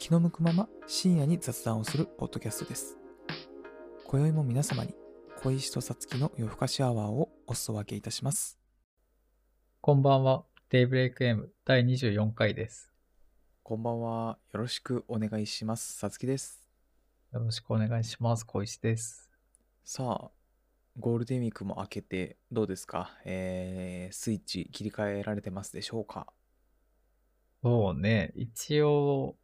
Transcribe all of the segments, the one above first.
気の向くまま深夜に雑談をするポッドキャストです。今宵も皆様に小石とさつきの夜更かしアワーをお裾分けいたします。こんばんは。デイブレイク M 第24回です。こんばんは。よろしくお願いします。さつきです。よろしくお願いします。小石です。さあ、ゴールデンウィークも明けてどうですか？えー、スイッチ切り替えられてますでしょうか？そうね。一応、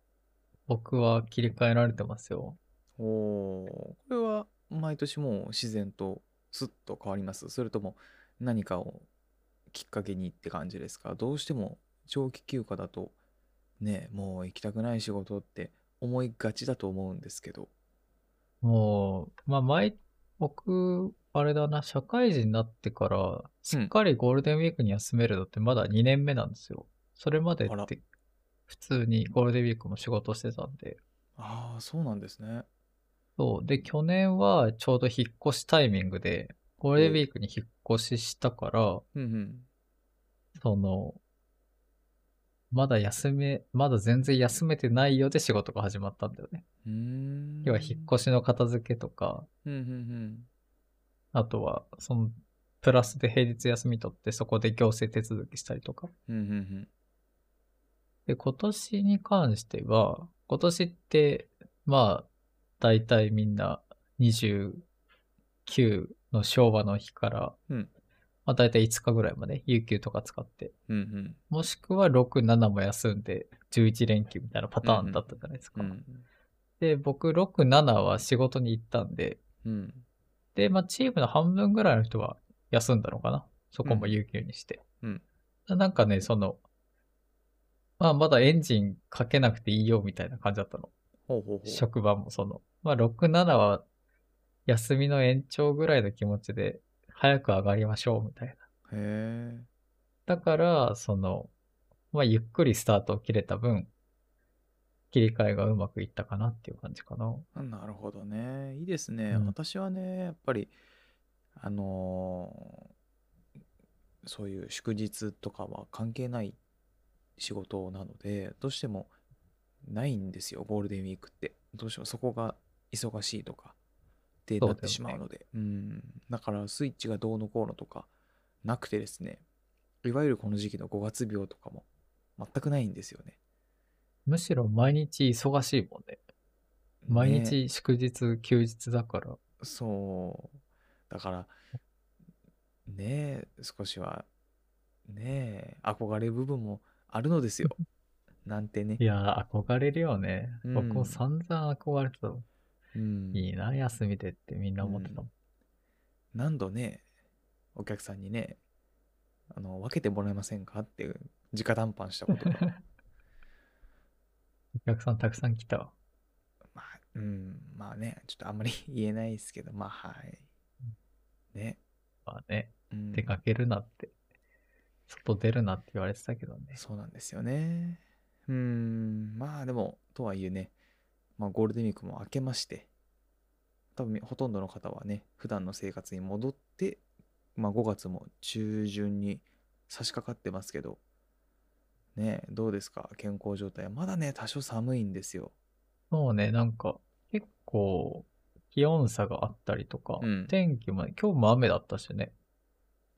僕は切り替えられてますよ。おー、これは毎年もう自然とスッと変わります？それとも何かをきっかけにって感じですか？どうしても長期休暇だとね、もう行きたくない仕事って思いがちだと思うんですけど。もう、まあ、毎、僕、あれだな、社会人になってから、しっかりゴールデンウィークに休めるのってまだ2年目なんですよ。それまであらって、普通にゴールデンウィークも仕事してたんで。ああ、そうなんですね。そう。で、去年はちょうど引っ越しタイミングで、ゴールデンウィークに引っ越ししたから、うんうん。その、まだ休め、まだ全然休めてないよで仕事が始まったんだよね。うーん。要は引っ越しの片付けとか、うんうんあとは、その、プラスで平日休み取ってそこで行政手続きしたりとか。うん。うんうんで、今年に関しては、今年って、まあ、大体みんな29の昭和の日から、うんまあ大体5日ぐらいまで、有給とか使って、うん。うんもしくは6、7も休んで、11連休みたいなパターンだったじゃないですか。うん。で、僕、6、7は仕事に行ったんで、うん。で、まあ、チームの半分ぐらいの人は休んだのかなそこも有給にして。うんなんかね、その、まあ、まだエンジンかけなくていいよみたいな感じだったの。ほうほうほう。職場もその、まあ、6、7は休みの延長ぐらいの気持ちで、早く上がりましょうみたいな。へえ。だから、その、まあ、ゆっくりスタートを切れた分、切り替えがうまくいったかなっていう感じかな。なるほどね。いいですね。うん私はね、やっぱり、あのーそういう祝日とかは関係ない仕事なので、どうしてもないんですよ、ゴールデンウィークって。どうしてもそこが忙しいとかってなってしまうので。うん。だからスイッチがどうのこうのとかなくてですね、いわゆるこの時期の5月病とかも全くないんですよね。むしろ毎日忙しいもんね。毎ね日祝日、休日だから。そう。だから、ねえ、少しは、ねえ、憧れる部分もあるのですよ。なんてねい。やー、憧れるよね。うん僕も散々憧れてたもん。うん。いいな、休みでってみんな思ってたもん。何度ね、お客さんにね、あの、分けてもらえませんかっていう、直談判したことが。お客さんたくさん来たわ。まあ、うん、まあね、ちょっとあんまり言えないですけど、まあ、はい。ね。まあね、うん、出かけるなって、外出るなって言われてたけどね。そうなんですよね。うーん、まあでも、とはいえね、まあゴールデンウィークも明けまして、多分ほとんどの方はね、普段の生活に戻って、まあ5月も中旬に差し掛かってますけど、ね、どうですか？健康状態。まだね、多少寒いんですよ。そうね、なんか、結構、気温差があったりとか、うん天気も、今日も雨だったしね。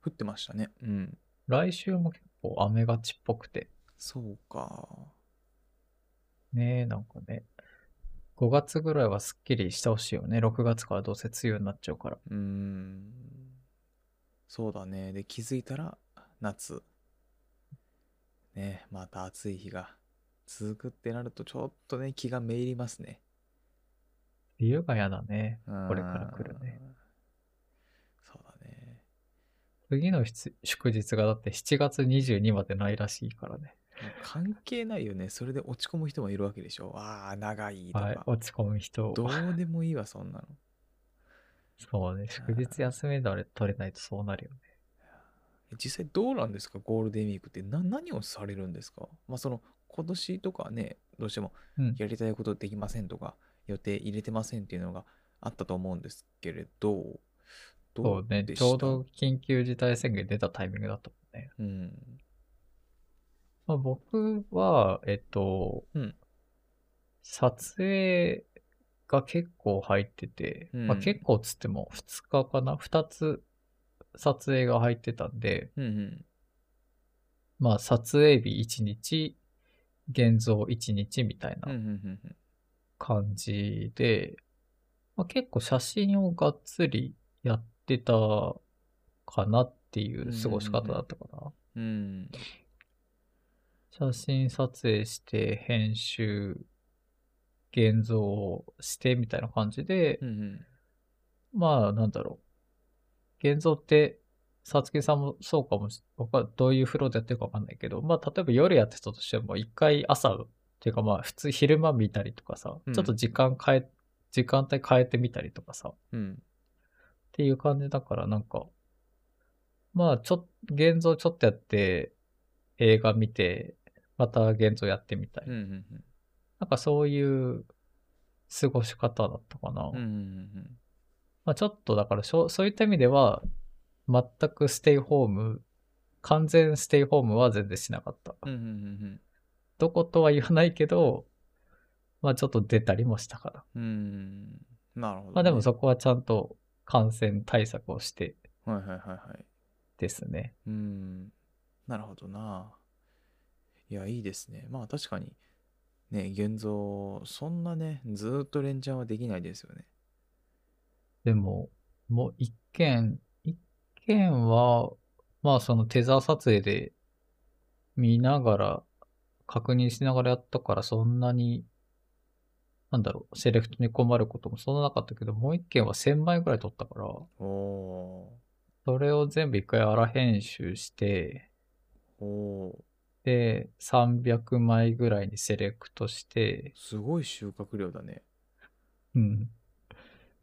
降ってましたね。うん。来週も結構雨がちっぽくて。そうか。ねえ、なんかね。5月ぐらいはすっきりしてほしいよね。6月からどうせ梅雨になっちゃうから。うーん。そうだね。で、気づいたら夏。ね、また暑い日が続くってなると、ちょっとね、気がめいりますね。梅雨が嫌だね。ここれから来るね。。次のし祝日がだって7月22までないらしいからね。関係ないよね。それで落ち込む人もいるわけでしょ。ああ、長いとか。はい、落ち込む人。どうでもいいわ、そんなの。そうね、祝日休みだれ取れないとそうなるよね。実際どうなんですか？ゴールデンウィークってな何をされるんですか？まあその今年とかはねどうしてもうん。やりたいことできませんとか予定入れてませんっていうのがあったと思うんですけれどどそうね、ちょうど緊急事態宣言出たタイミングだったもんね。うんまあ、僕は、えっと、うん撮影が結構入ってて、まあうん結構っつっても2日かな ?2 つ撮影が入ってたんで、うんうん。まあ撮影日1日、現像1日みたいな。感じで、まあ、結構写真をがっつりやってたかなっていう過ごし方だったかな。うん。写真撮影して、編集、現像してみたいな感じでう、んうん。まあ、なんだろう。現像って、さつきさんもそうかもし、僕はどういうフローでやってるかわかんないけど、まあ、例えば夜やってたとしても、一回朝、っていうかまあ、普通昼間見たりとかさ、うんちょっと時間変え、時間帯変えてみたりとかさ、っうん。ていう感じだから、なんか、まあ、ちょっ、現像ちょっとやって、映画見て、また現像やってみたい。うんうんなんかそういう過ごし方だったかな。うん。うんうんまあちょっとだからそういった意味では、全くステイホーム、完全ステイホームは全然しなかった。うん。うんうんうんどことは言わないけど、まあちょっと出たりもしたから。うん。うん。なるほどね。まあでもそこはちゃんと感染対策をしてはいはいはいはい。ですね。うん。なるほどな。いや、いいですね。まあ確かに、ね、現像、そんなね、ずーっと連チャンはできないですよね。でも、もう一件、一件は、まあそのテザー撮影で見ながら、確認しながらやったからそんなに、なんだろう、セレクトに困ることもそんななかったけど、もう一件は1000枚ぐらい撮ったから、おそれを全部一回荒編集して。で、300枚ぐらいにセレクトして、すごい収穫量だね。うん。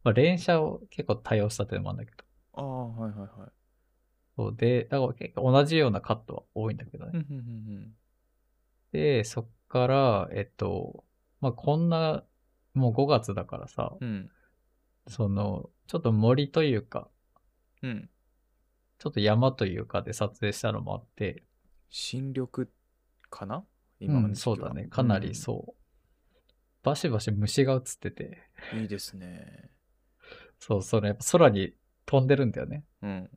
まあ連写を結構多用したってのもあるんだけど。ああ、はいはいはい。そうで、だから結構同じようなカットは多いんだけどね。うんうんうんで、そっから、えっと、まあ、こんな、もう5月だからさ、うん。うん。その、ちょっと森というか、うん。ちょっと山というかで撮影したのもあって、新緑かな？うん、今の時期はそうだね。かなりそう。バシバシ虫が映ってて、うんいいですね。そう、それやっぱ空に飛んでるんだよね。うん。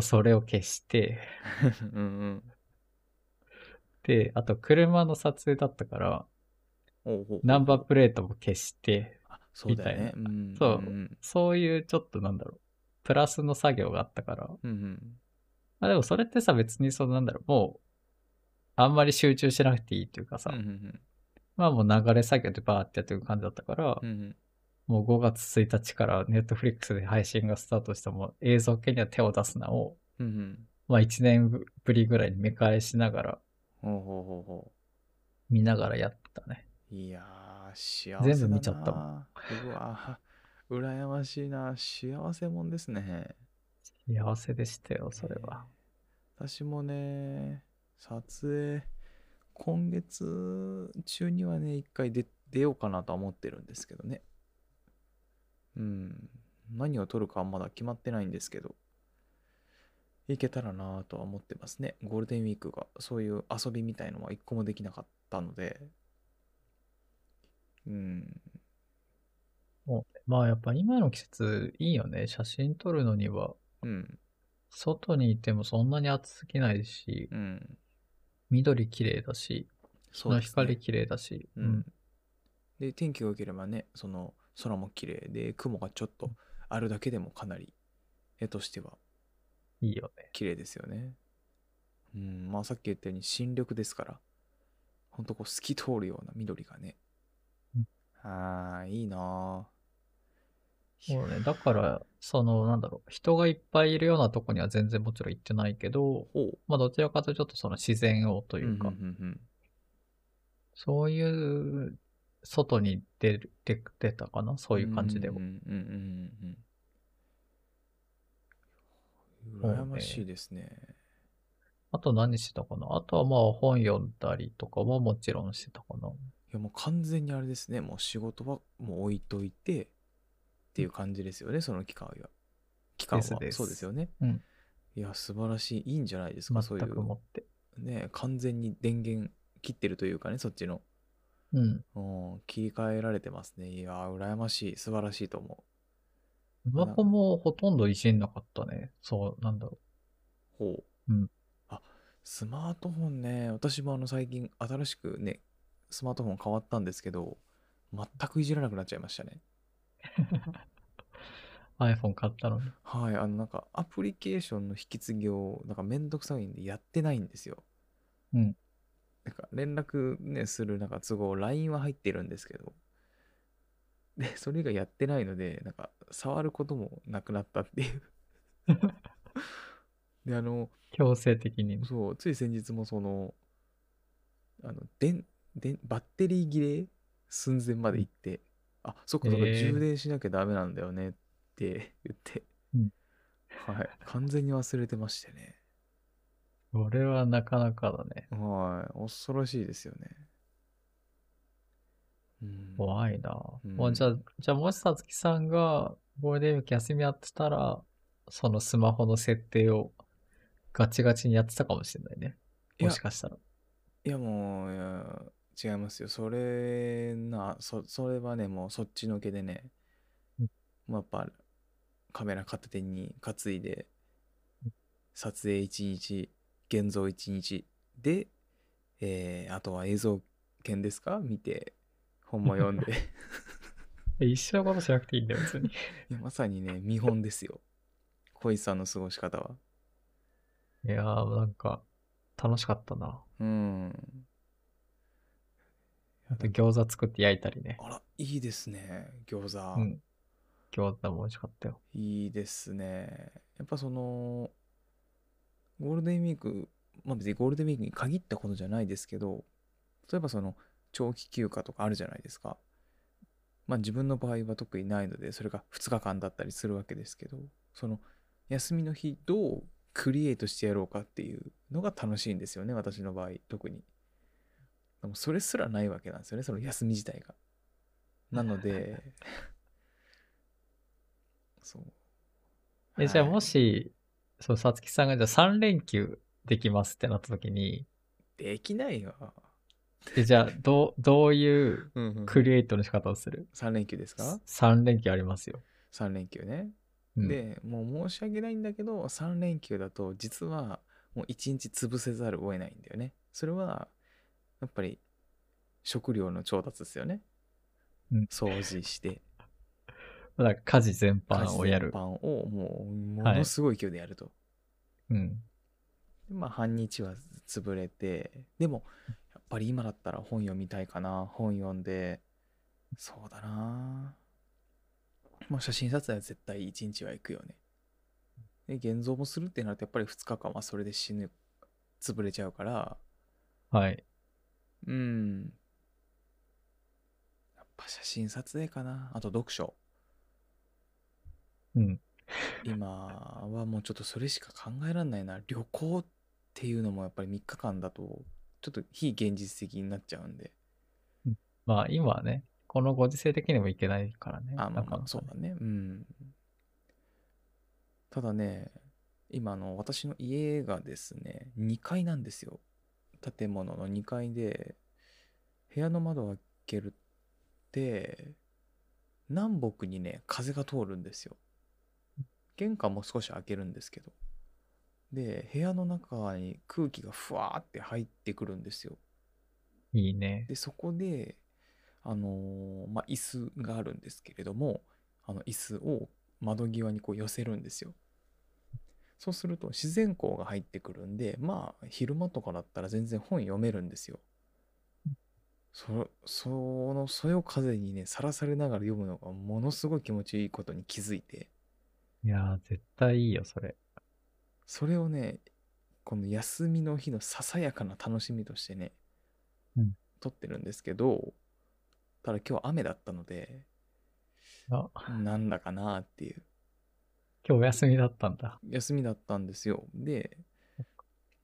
それを消して、うんうん。で、あと車の撮影だったから、ナンバープレートも消して。みたうんそうんそう。いうちょっとなんだろう、プラスの作業があったから、うんうん。まあでもそれってさ、別にそのなんだろう、もう、あんまり集中しなくていいっていうかさ、うんうんまあもう流れ作業でバーってやってる感じだったから、うんうん。もう5月1日からネットフリックスで配信がスタートしても映像系には手を出すなを、うんうん。まあ1年ぶりぐらいに見返しながら、見ながらやったね。う。いやー、幸せ。全部見ちゃったもん。うわー、羨ましいな。幸せもんですね。幸せでしたよ、それは。私もね、撮影、今月中にはね、一回出出ようかなとは思ってるんですけどね。うん。何を撮るかはまだ決まってないんですけど、行けたらなとは思ってますね。ゴールデンウィークが、そういう遊びみたいのは一個もできなかったので、うん。もうまあやっぱ今の季節いいよね。写真撮るのには、うん。外にいてもそんなに暑すぎないし、うん。緑綺麗だし、そうですね光綺麗だし、うん。で、天気が良ければね、その空も綺麗で、雲がちょっとあるだけでもかなり絵としてはいいよね。綺麗ですよね。うん、まあさっき言ったように新緑ですから、ほんとこう透き通るような緑がねうん。ああ、いいなもうね、だから、その、なんだろう、人がいっぱいいるようなとこには全然もちろん行ってないけど。まあどちらかというとちょっとその自然をとというか、んうんうんそういう、外に出る、出出たかな？そういう感じではうん。うんうんうんうん。そうね羨ましいですね。あと何してたかな？あとはまあ本読んだりとかはもちろんしてたかな。いやもう完全にあれですね。もう仕事はもう置いといてっていう感じですよね、その期間は。期間は。そうですよね。うんいや、素晴らしい。いいんじゃないですか、そうい全くもう。って。ね、完全に電源切ってるというかね、そっちの。うん。うん、切り替えられてますね。いやー、羨ましい。素晴らしいと思スマホもほとんどいじんなかったね。そう、なんだろう。ほう。うん。あ、スマートフォンね、私もあの最近新しくね、スマートフォン変わったんですけど、全くいじらなくなっちゃいましたね。う。iPhone 買ったのに。はい、あのなんかアプリケーションの引き継ぎをなんかめんどくさいんでやってないんですよ。うん。なんか連絡ね、するなんか都合、LINE は入ってるんですけど、で、それがやってないので、なんか触ることもなくなったっていう。で、あの、強制的にね。そう、つい先日もその、あの、電、電、バッテリー切れ寸前まで行って、あ、そっかそっか、えー充電しなきゃダメなんだよねって 言って、うんはい、完全に忘れてましてね。これはなかなかだね。はい、恐ろしいですよね。うん、怖いな。うんもうじゃあ、じゃあもしさつきさんがゴールデンウィーク休みやってたら、そのスマホの設定をガチガチにやってたかもしれないね。もしかしたら。いやもう違いますよ。それな、そ、それはね、もうそっちのけでね、うんもうやっぱカメラ片手に担いで、撮影1日、現像1日で、えーあとは映像研ですか？見て、本も読んで。え一緒のことしなくていいんだよ、別に。いや、まさにね、見本ですよ。小石さんの過ごし方は。いやー、なんか、楽しかったな。うん。あと餃子作って焼いたりね。あら、いいですね、餃子。うん。餃子も美味しかったよ。いいですね。やっぱその、ゴールデンウィーク、まあ別にゴールデンウィークに限ったことじゃないですけど、例えばその、長期休暇とかあるじゃないですか。まあ自分の場合は特にないので、それが2日間だったりするわけですけど、その、休みの日どうクリエイトしてやろうかっていうのが楽しいんですよね、私の場合、特に。でもそれすらないわけなんですよね、その休み自体が。なので、そう。え、じゃあはいもし、そう、さつきさんがじゃあ3連休できますってなった時に、できないよ。えじゃあ、どう、どういううんうんクリエイトの仕方をする？3連休ですか ?3 連休ありますよ。?3 連休ね。うん、で、もう申し訳ないんだけど、3連休だと実はもう1日潰せざるを得ないんだよね。それは、やっぱり食料の調達ですよね。うん掃除して、だから家事全家事般をやる全般。をもうもはいのすごい勢いでやると。うん。でまあ半日は潰れて、でもやっぱり今だったら本読みたいかな。本読んで、そうだな。まあ写真撮影は絶対1日は行くよね。で、現像もするってなるとやっぱり2日間はそれで死ぬ、潰れちゃうから、はい。うん。やっぱ写真撮影かな。あと読書。うん。今はもうちょっとそれしか考えられないな。旅行っていうのもやっぱり3日間だと、ちょっと非現実的になっちゃうんで。まあ今はね、このご時世的にもいけないからね。あ、まあまあ、そうだね。うん。ただね、今あの、私の家がですね、2階なんですよ。建物の2階で、部屋の窓を開けるって、南北にね、風が通るんですよ。玄関も少し開けるんですけど。で、部屋の中に空気がふわーって入ってくるんですよ。いいね。で、そこで、あのーまあ、椅子があるんですけれども、あの椅子を窓際にこう寄せるんですよ。そうすると自然光が入ってくるんで、まあ、昼間とかだったら全然本読めるんですよ。そその、そよ風にね、さらされながら読むのがものすごい気持ちいいことに気づいて、いやー、絶対いいよ、それ。それをね、この休みの日のささやかな楽しみとしてね、うん撮ってるんですけど、ただ今日雨だったので、あ、なんだかなっていう。今日お休みだったんだ。休みだったんですよ。で、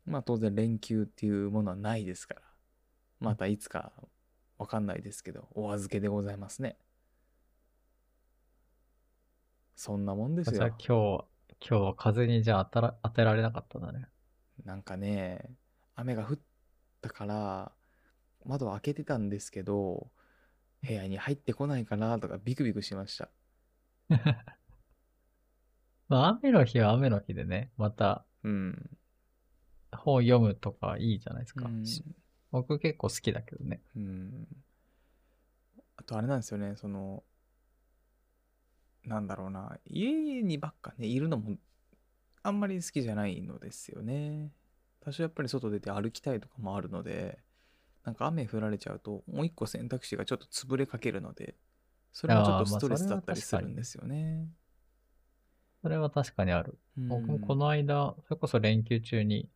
まあ当然連休っていうものはないですから、またいつかわかんないですけど、お預けでございますね。そんなもんですじゃあよ今。日は、今日は風にじゃあ当たら当てられなかったんだね。なんかね、雨が降ったから、窓開けてたんですけど、部屋に入ってこないかなとかビクビクしました。まあ、雨の日は雨の日でね、またうん。本読むとかいいじゃないですか。うんし僕結構好きだけどね。うん。あとあれなんですよね、その、なんだろうな、家にばっかね、いるのもあんまり好きじゃないのですよね。多少やっぱり外出て歩きたいとかもあるので、なんか雨降られちゃうと、もう一個選択肢がちょっと潰れかけるので、それもちょっとストレスだったりするんですよね。それは確かにある。うん僕もこの間、それこそ連休中に、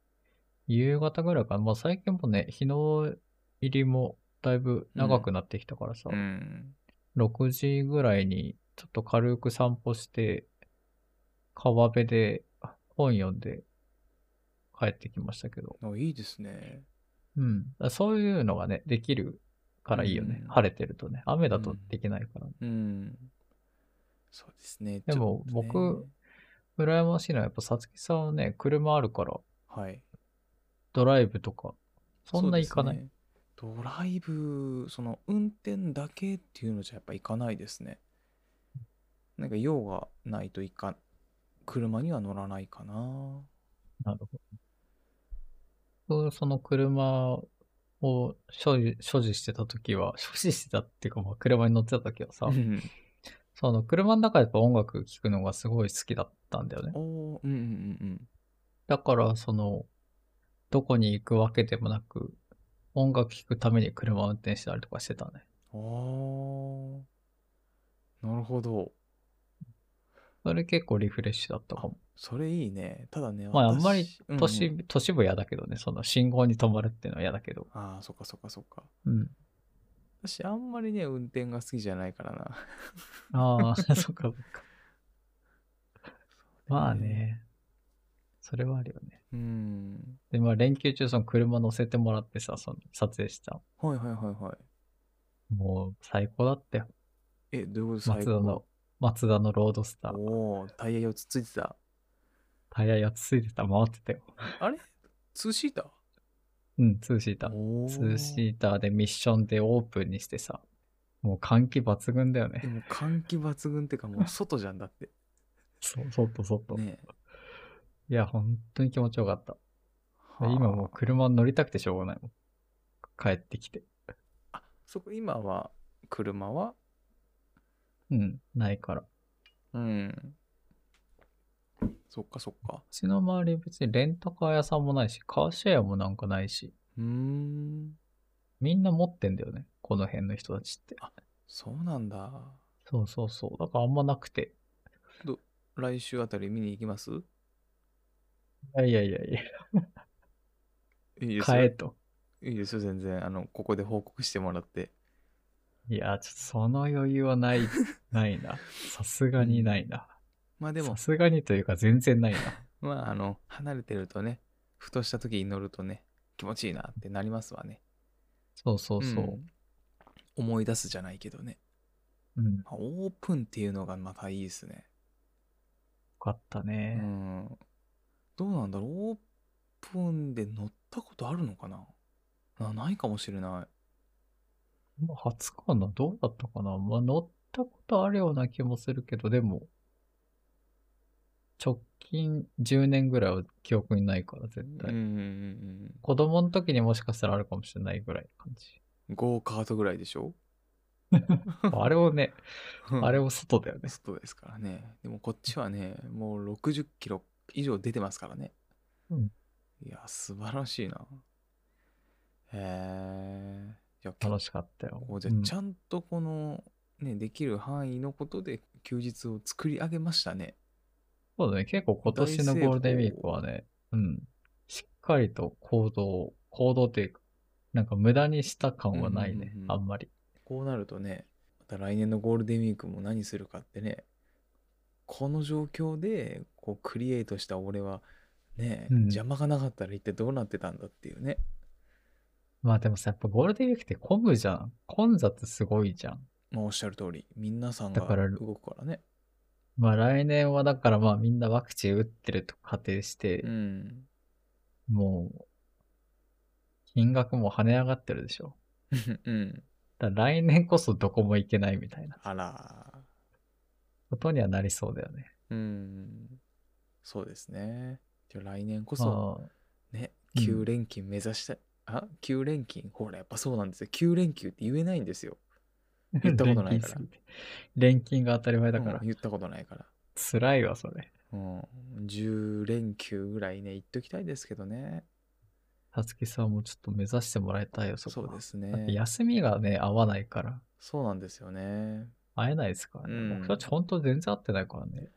夕方ぐらいかな。まあ最近もね、日の入りもだいぶ長くなってきたからさ、うん。6時ぐらいにちょっと軽く散歩して、川辺で本読んで帰ってきましたけど。あいいですね。うん。そういうのがね、できるからいいよね。うん晴れてるとね。雨だとできないから、ねうん。そうですね。でもちょっとね僕、羨ましいのはやっぱさつきさんはね、車あるから、はい。ドライブとか、そんな行かない。そうですねドライブ、その運転だけっていうのじゃやっぱ行かないですね。なんか用がないといか、車には乗らないかな。なるほど。僕その車を所持所持してた時は、所持してたっていうか、まあ車に乗ってた時はさう、んその車の中でやっぱ音楽聴くのがすごい好きだったんだよね。おーうんうんだから、その、どこに行くわけでもなく、音楽聴くために車を運転したりとかしてたね。うんうん。ああ。なるほど。それ結構リフレッシュだったかも。それいいね。ただね、まあ、あんまり私うんうん都市、都市部嫌だけどね、その信号に止まるっていうのは嫌だけど。ああ、そっかそっかそっか。うん。私、あんまりね、運転が好きじゃないからな。ああ、そっかそっか。まあ。ね。それはあるよね。うん。で、まあ連休中その車乗せてもらってさ、その撮影した。はいはいはいはい。もう最高だったよ。え、どういうことマツダの、マツダのロードスター。おおタイヤ4つついてた。タイヤ4つついてた、回ってたよ。あれ？ツーシーター？うん、ツーシーター。おツーシーターでミッションでオープンにしてさ、もう換気抜群だよね。でも換気抜群っていうかもう外じゃんだって。そう、外、外。ねいや、本当に気持ちよかった。え。今もうは車乗りたくてしょうがないもん。帰ってきて。あ。あ、そこ今は、車は？うん、ないから。ううん。そっかそっか。ちの周り別にレンタカー屋さんもないし、カーシェアもなんかないし、うーん。みんな持ってんだよね。この辺の人たちって。そうなんだ。そうそうそう。だからあんまなくて。来週あたり見に行きます？いやいやいやいや、いいですよ。買えと。いいですよ、全然。あの、ここで報告してもらって。いや、ちょっとその余裕はない、ないな。さすがにないな。まあでもさ、すがにというか全然ないな。まあ、あの、離れてるとね、ふとした時に乗るとね、気持ちいいなってなりますわね。そうそうそう。ん思い出すじゃないけどね。うん。よまあオープンっていうのがまたいいですね。かったうね。ん。どうなんだろう？オープンで乗ったことあるのかな？なないかもしれない。まあ、初かな？どうだったかな？まあ、乗ったことあるような気もするけど、でも、直近10年ぐらいは記憶にないから、絶対。うんうんうん子供の時にもしかしたらあるかもしれないぐらいの感じ。うん。ゴーカートぐらいでしょ？あれをね、あれを外だよね。外ですからね。でもこっちはね、もう60キロ以上出てますからね。うんいや、素晴らしいな。へえ。楽しかったよ。じゃうんちゃんとこの、ね、できる範囲のことで休日を作り上げましたね。そうだね。結構今年のゴールデンウィークはね、うん。しっかりと行動、行動っていうか、なんか無駄にした感はないね。うんうんうんあんまり。こうなるとね、また来年のゴールデンウィークも何するかってね、この状況でこうクリエイトした俺はね、うん邪魔がなかったら一体どうなってたんだっていうね。まあでもさ、やっぱゴールデンウィークって混むじゃん。混雑すごいじゃん。まあおっしゃる通り、皆さんがだから動くからね。まあ来年はだからまあみんなワクチン打ってると仮定してう、ん。もう、金額も跳ね上がってるでしょ。うん。だから来年こそどこも行けないみたいなあら。ことにはなりそうだよね。うん。そうですね。じゃあ来年こそ、まね、うん9連勤目指したい。あ ?9 連勤？ほら、やっぱそうなんですよ。9連休って言えないんですよ。あ、言ったことないから 錬金が当たり前だからうん、言ったことないから。辛いわ、それ。うん。10連休ぐらいね、行っときたいですけどね。さつきさんもちょっと目指してもらいたいよ、そこはそうですだってね。休みがね、合わないから、そうなんですよね。会えないですからね。うん僕たち本当全然会ってないからね。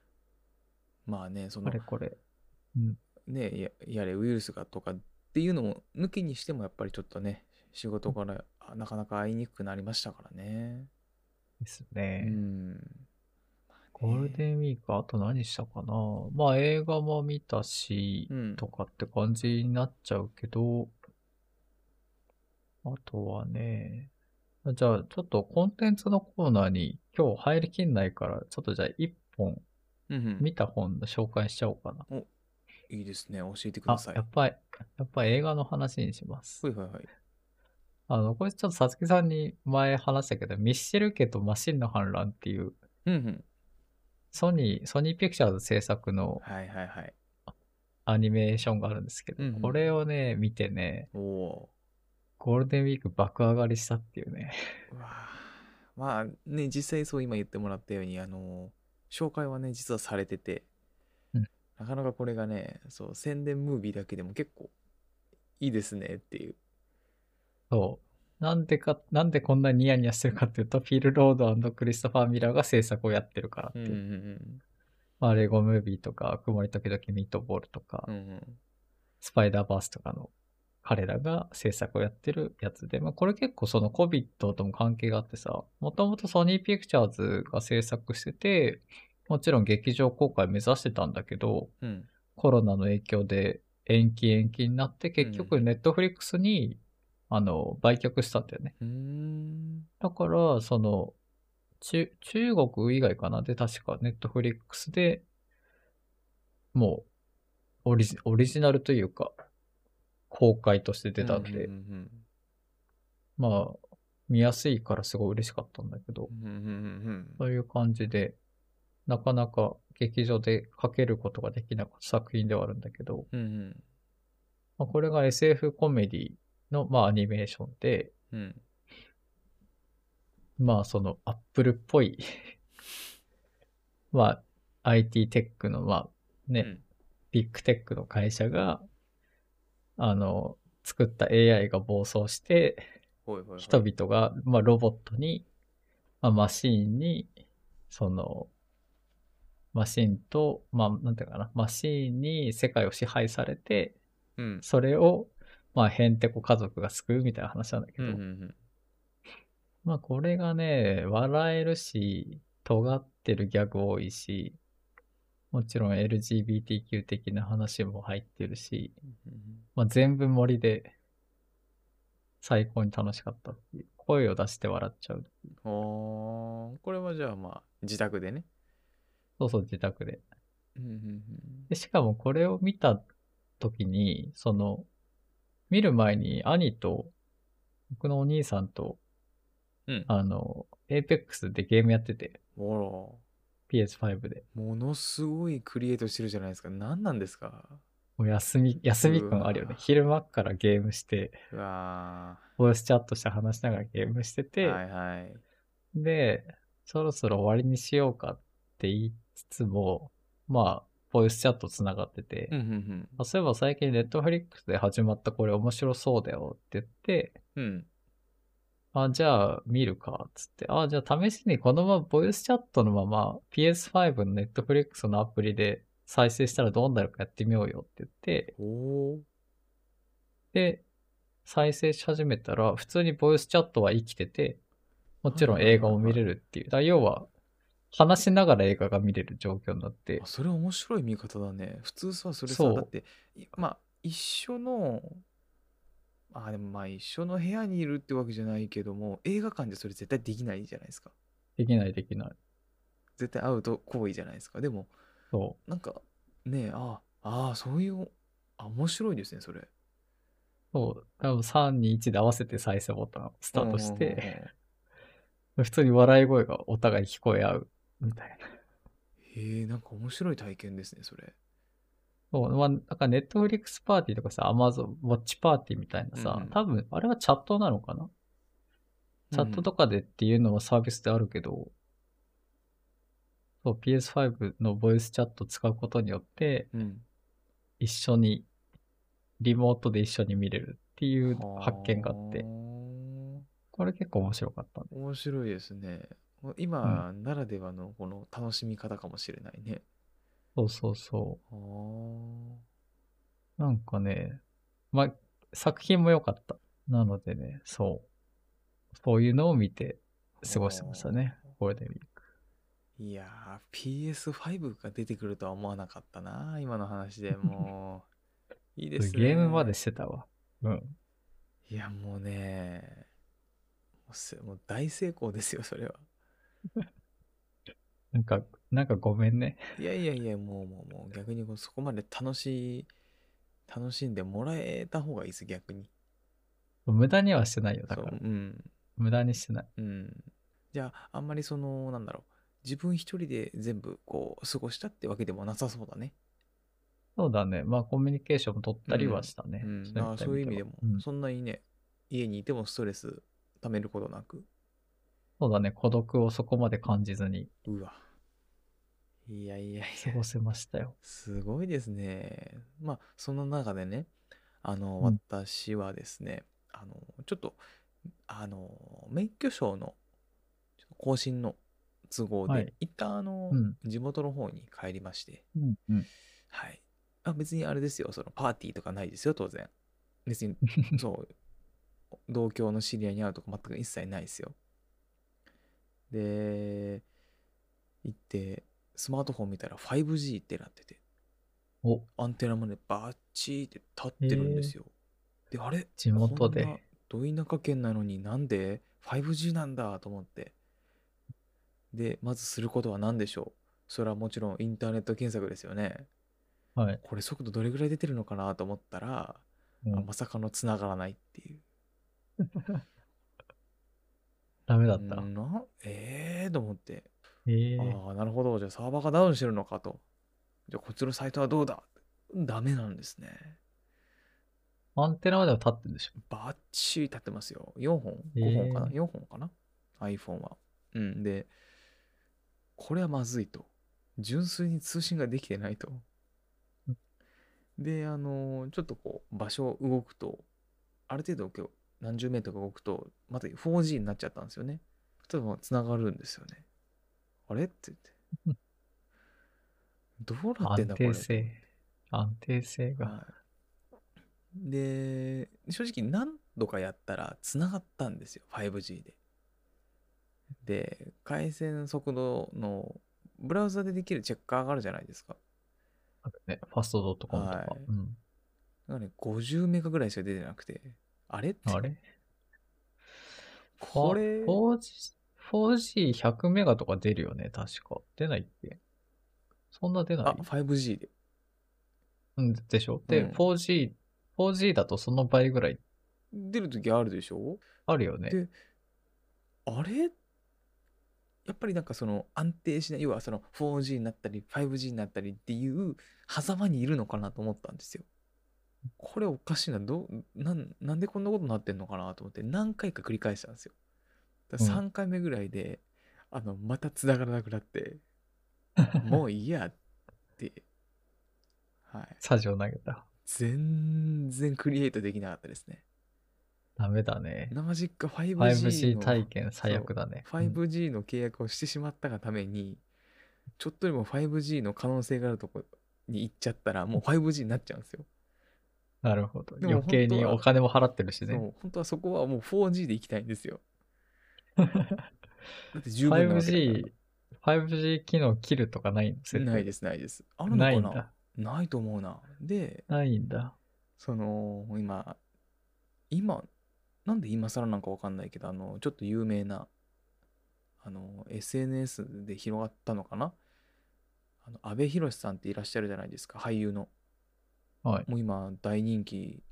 まあね、そあのれこれ。うん。ねややれウイルスがとかっていうのも抜きにしてもやっぱりちょっとね仕事からあなかなか会いにくくなりましたからね。ですうね。ん。ゴールデンウィーク、あと何したかなまあ映画も見たし、うんとかって感じになっちゃうけど、あとはね、じゃあちょっとコンテンツのコーナーに今日入りきんないから、ちょっとじゃあ一本うんうん見た本の紹介しちゃおうかな。いいですね。教えてくあださい。やっぱり、やっぱり映画の話にします。はいはいはい。あの、これちょっとさつきさんに前話したけど、ミッシェル家とマシンの反乱っていう、うんうん。ソニー、ソニーピクチャーズ制作のはいはいはい。アニメーションがあるんですけど、うんうんこれをね、見てね、ゴールデンウィーク爆上がりしたっていうね。ー。うまあね、実際そう今言ってもらったように、あの、紹介はね、実はされてて、うんなかなかこれがね、そう、宣伝ムービーだけでも結構いいですねっていう。そう。なんでか、なんでこんなにニヤニヤしてるかっていうと、フィル・ロードクリストファー・ミラーが制作をやってるからってうんいう。うんまあ、レゴムービーとか、曇り時々ミートボールとか、うん。うんうん。スパイダーバースとかの彼らが制作をやってるやつで、まあこれ結構その COVID とも関係があってさ、もともとソニーピクチャーズが制作してて、もちろん劇場公開目指してたんだけど、うん。コロナの影響で延期延期になって、結局ネットフリックスに、あの、売却したんだよね。だから、その、中、中国以外かな？で、確かネットフリックスでもう、オリジ、オリジナルというか、公開として出たんで、うんうんまあ、見やすいからすごい嬉しかったんだけど、うんうんうんうん。そういう感じで、なかなか劇場でかけることができなかった作品ではあるんだけど、うんうん。まあ、これが SF コメディの、まあ、アニメーションで、うん。まあ、その、アップルっぽい、まあ、IT テックの、まあ、ね、うん。ビッグテックの会社が、あの、作った AI が暴走して、人々が、まあ、ロボットに、まあ、マシーンに、その、マシンと、まあ、なんていうかな、マシーンに世界を支配されて、うん。それを、まあ、ヘンテコ家族が救うみたいな話なんだけど、うんうんうんまあ、これがね、笑えるし、尖ってるギャグ多いし、もちろん LGBTQ 的な話も入ってるし、うんまあ、全部盛りで最高に楽しかったっていう。声を出して笑っちゃう。おーこれはじゃあまあ自宅でね。そうそう、自宅で。うんうんでしかもこれを見た時に、その、見る前に兄と、僕のお兄さんと、うんあの、Apex でゲームやってて、お PS5 で。らものすごいクリエイトしてるじゃないですか。何なんですか？もう休み、休み感あるよね。昼間っからゲームして、うわボイスチャットして話しながらゲームしてーて、はいはい。で、そろそろ終わりにしようかって言いつつも、まあ、ボイスチャットつながってて、うんうんあそういえば最近 Netflix で始まったこれ面白そうだよって言って、うん。うん。あ、じゃあ見るか、つって。あ、じゃあ試しにこのままボイスチャットのまま PS5 の Netflix のアプリで再生したらどうなるかやってみようよって言って、で、再生し始めたら、普通にボイスチャットは生きてて、もちろん映画も見れるっていう。だ要は、話しながら映画が見れる状況になってあ、それ面白い見方だね。普通さ、それさ、そうだって、いまあ、一緒の、あ、でもまあ一緒の部屋にいるってわけじゃないけども、映画館でそれ絶対できないじゃないですか。できないできない。絶対アウト行為じゃないですか。でも、そなんか、ねえ、ああ、ああ、そういう、あ、面白いですね、それ。そう、多分3、2、1で合わせて再生ボタンをスタートしうんうんて、普通に笑い声がお互い聞こえ合うみたいな。へえ、なんか面白い体験ですね、それ。そう、まあ、なんかネットフリックスパーティーとかさ、アマゾンウォッチパーティーみたいなさ、うんうん多分、あれはチャットなのかな？チャットとかでっていうのはサービスであるけど、そう、PS5 のボイスチャット使うことによって、うん、うん。一緒に、リモートで一緒に見れるっていう発見があって、はあこれ結構面白かったね。面白いですね。今ならではのこの楽しみ方かもしれないね。そうそうそあう。なんかね、まあ、作品も良かった。なのでね、そう。そういうのを見て過ごしてましたね。ゴールデンウィーク。ーいやー、PS5 が出てくるとは思わなかったな、今の話で もう。いいですね。ゲームまでしてたわ。うん。いや、もうね、もう大成功ですよ、それは。なんか、なんかごめんね。いやいやいや、もうもうもう逆にこうそこまで楽しい、楽しんでもらえた方がいいです、逆に。無駄にはしてないよ。だそう、から。うん。無駄にしてない。うん。じゃあ、あんまりその、なんだろう、自分一人で全部こう、過ごしたってわけでもなさそうだね。そうだね。まあ、コミュニケーションも取ったりはしたね。うん。だからそういう意味でも、うんそんなにね、家にいてもストレス溜めることなく、そうだね。孤独をそこまで感じずにうわ。いやいやいや過ご、せましたよ。すごいですね。まあ、その中でね、あの、うん私はですね、あの、ちょっと、あの、免許証のちょっと更新の都合で、はい一旦あの、うん地元の方に帰りまして、うんうん。はい。あ、別にあれですよ、そのパーティーとかないですよ、当然。別に、そう、同郷の知り合いに会うとか全く一切ないですよ。で、行って、スマートフォン見たら 5G ってなってて、お、アンテナまでバッチーって立ってるんですよ。で、あれ地元でど田舎県なのになんで 5G なんだと思って。で、まずすることは何でしょうそれはもちろんインターネット検索ですよね。はい。これ速度どれぐらい出てるのかなと思ったら、うんあまさかの繋がらないっていう。ダメだった。うんなええー、と思って。ええああ、なるほど。じゃあサーバーがダウンしてるのかと。じゃあこっちのサイトはどうだダメなんですね。アンテナまでは立ってるでしょ。バッチリ立ってますよ。4本？えー ?5 本かな、?4 本かな ?iPhone は。うん。で、これはまずいと。純粋に通信ができてないとうん。で、あのちょっとこう、場所動くと、ある程度何十メートルか動くと、また 4G になっちゃったんですよね。ちょっと繋がるんですよね。あれ？って言って。どうなってんだこれ？安定。性。安定性が。はいで、正直何度かやったら繋がったんですよ、5G で。で、回線速度のブラウザでできるチェッカーがあるじゃないですか。あるね、ファストドットコムとか。はいうん。だからね、50メガぐらいしか出てなくて、あれ？ってあれ？これ、4G、4G100 メガとか出るよね、確か。出ないっけ？そんな出なあ、い 5G で。うん、でしょ？で、うん 4G、4G だとその倍ぐらい出るときあるでしょ？あるよね。であれ？やっぱりなんかその安定しない、要はその 4G になったり 5G になったりっていう狭間にいるのかなと思ったんですよ。これおかしいな、どうなんなんでこんなことになってんのかなと思って何回か繰り返したんですよ。だから3回目ぐらいで、あの、また繋がらなくなって、もういいやって、はい。サジを投げた。全然クリエイトできなかったですね。ダメだね。生実家 5G 5G の体験最悪だね。そう 5G の契約をしてしまったがために、ちょっとでも 5G の可能性があるとこに行っちゃったら、もう 5G になっちゃうんですよ。うんなるほど。余計にお金も払ってるしね。そう本当はそこはもう 4G で行きたいんですよ。だって十分なわけだ 5G、5G 機能切るとかないの？ないす。です、ないです。あるのかな？ないと思うな。で、ないんだ。その、今、今、なんで今更なんかわかんないけど、あの、ちょっと有名な、あの、SNS で広がったのかな？あの、安部寛さんっていらっしゃるじゃないですか、俳優の。はい。もう今、大人気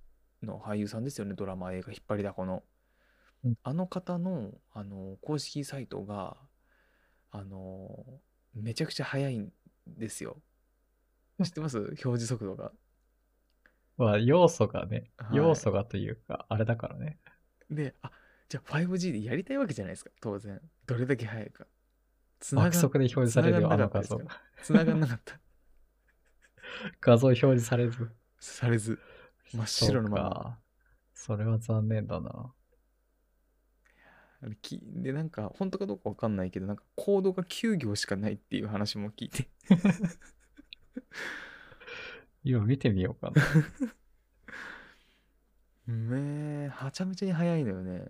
の俳優さんですよね、ドラマ、映画、引っ張りだこのうん。あの方の、あの、公式サイトが、あの、めちゃくちゃ速いんですよ。知ってます？表示速度が。まあ、要素がね、はい要素がというか、あれだからね。で、あ、じゃあ 5G でやりたいわけじゃないですか、当然。どれだけ速いか。つなが爆速で表示されるよ、あの画像。繋がんなかった。画像表示されず。されず、真っ白のまま。それは残念だな。きで、なんか、本当かどうかわかんないけど、なんか、コードが9行しかないっていう話も聞いて。今見てみようかな。めえ、はちゃめちゃに速いのよね。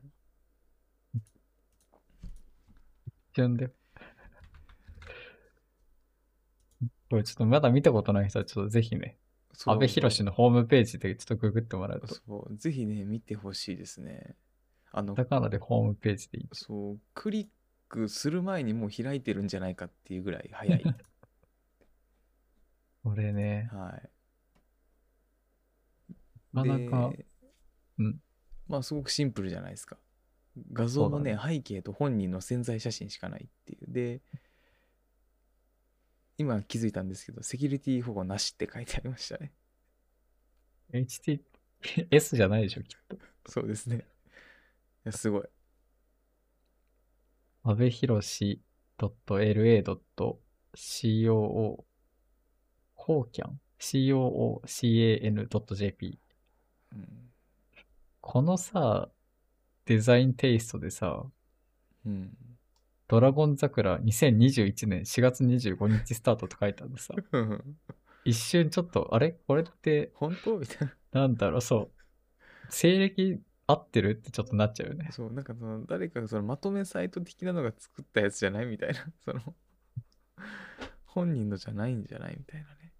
順で。これちょっとまだ見たことない人はちょっとぜひね、安倍博のホームページでちょっとググってもらうと、そう、ぜひね、見てほしいですね。あのカ、タカナでホームページでいい。そう、クリックする前にもう開いてるんじゃないかっていうぐらい速い。これね、はい。なかなかでうんまあすごくシンプルじゃないですか。画像もねそ背景と本人の潜在写真しかないっていう。で、今気づいたんですけど、セキュリティ保護なしって書いてありましたね。HTTPS じゃないでしょ、きっと。そうですね。いやすごい。安倍博士 .la.coo コーキャン ?coocan.jp うん。このさ、デザインテイストでさ、うん、ドラゴン桜2021年4月25日スタートと書いてあるのさ、一瞬ちょっと、あれ？これって、本当？みたいな。なんだろう、そう。西暦合ってる？ってちょっとなっちゃうよね。そう、なんかその誰かがそのまとめサイト的なのが作ったやつじゃない？みたいな。その、本人のじゃないんじゃない？みたいなね。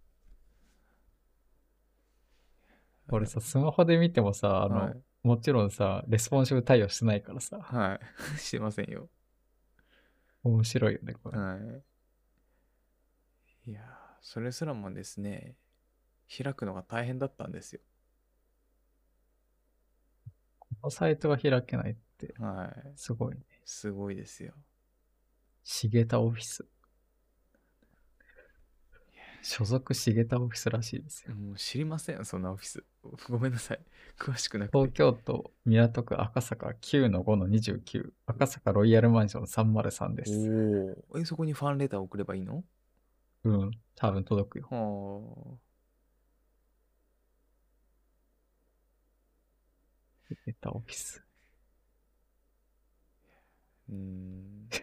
俺さ、スマホで見てもさ、あの、はいもちろんさ、レスポンシブ対応してないからさ、はい。してませんよ。面白いよね、これ。はい。いやー、それすらもですね、開くのが大変だったんですよ。このサイトが開けないって、はい。すごいね。すごいですよ。重田オフィス。所属重田オフィスらしいですよ。もう知りません、そんなオフィス。ごめんなさい。詳しくなく東て。京都港区赤坂9-5-29赤坂ロイヤルマンション303です。おお。え、そこにファンレター送ればいいの？うん、多分届くよ。は重田オフィス。あ。うーん。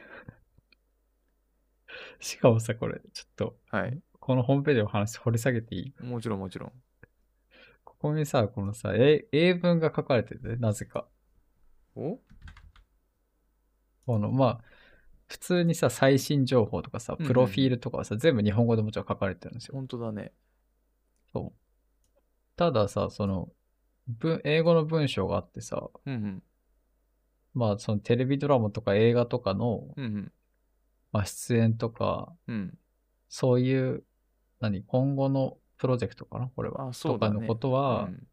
しかもさ、これ、ちょっと、はい。このホームページの話掘り下げていい？もちろんもちろん。ここにさ、このさ、英英文が書かれてて、なぜか。お？この、まあ、普通にさ、最新情報とかさ、うんうんプロフィールとかはさ、全部日本語でもちろん書かれてるんですよ。本当だね。そう。たださ、その、文英語の文章があってさ、うんうん。まあ、そのテレビドラマとか映画とかの、うんうん。まあ、出演とか、うん。そういう、何、今後のプロジェクトかな？これは。あ、そうだね。とかのことは、うん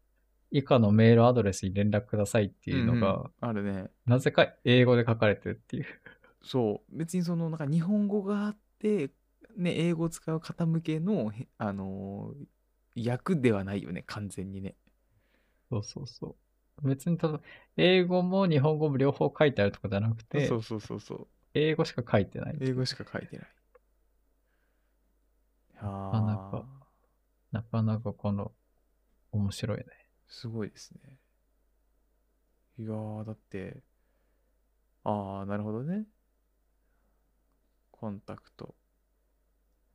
以下のメールアドレスに連絡くださいっていうのが、んんあるね。なぜか英語で書かれてるっていう。そう。別にその、なんか日本語があって、ね、英語を使う方向けの、へあのー訳ではないよね、完全にね。そうそうそう。別にただ、英語も日本語も両方書いてあるとかじゃなくてそ、うそうそうそう。英語しか書いてない。英語しか書いてない。あなかなかなかなかこの、面白いね。すごいですね。いやー、だって、ああ、なるほどね。コンタクト。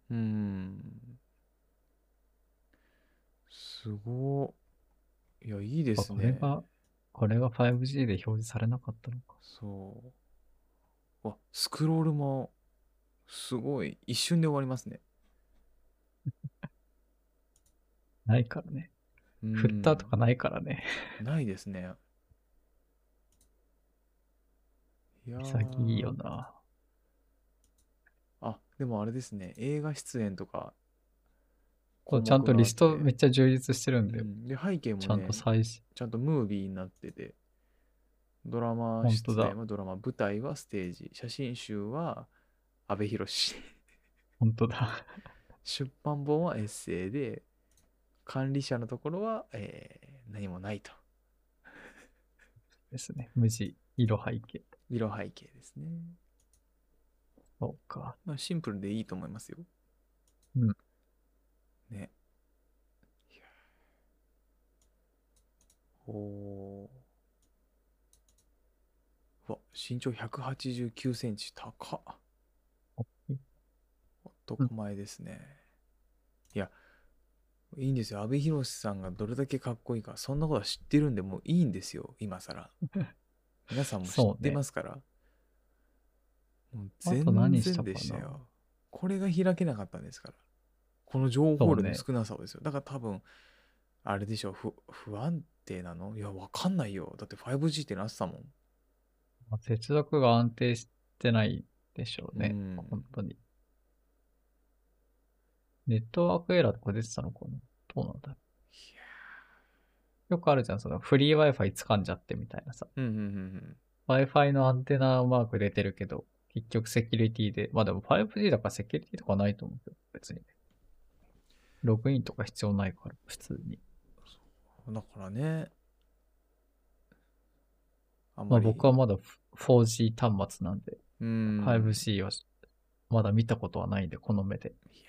うーん。すごい。いや、いいであすね。これが、これが 5G で表示されなかったのか。そう。わ、スクロールも、すごい、一瞬で終わりますね。ないからね。うんフッターとかないからね。ないですね。いやー潔いよな。あ、でもあれですね。映画出演とか、項目ちゃんとリストめっちゃ充実してるんで、うんで背景もねちゃんと最新。ちゃんとムービーになってて、ドラマ出演はドラマ、舞台はステージ、写真集は阿部寛。本当だ。出版本はエッセイで、管理者のところは、えー何もないと。ですね。無地、色背景。色背景ですね。そうか。まあ、シンプルでいいと思いますよ。うん。ね。おーうわ、身長189センチ、高っ。男前ですね。いや、いいんですよ。阿部寛さんがどれだけかっこいいか、そんなことは知ってるんで、もういいんですよ、今更。皆さんも知ってますから。もう全然でしたよ。これが開けなかったんですから。この情報量の少なさをですよ。だから多分、あれでしょう、ふ不安定なの？いや、わかんないよ。だって 5G ってなってたもん。まあ接続が安定してないでしょうね。うん本当に。ネットワークエラーとか出てたのかな？どうなんだろうよくあるじゃん、そのフリー Wi-Fi 掴んじゃってみたいなさ。ーうんうんうんうん。Wi-Fi のアンテナマーク出てるけど、結局セキュリティで、まあでも 5G だからセキュリティとかないと思うけど、別に。ログインとか必要ないから、普通に。だからね。あんまあり僕はまだ 4G 端末なんで、うん。5G はまだ見たことはないんで、この目で。いやー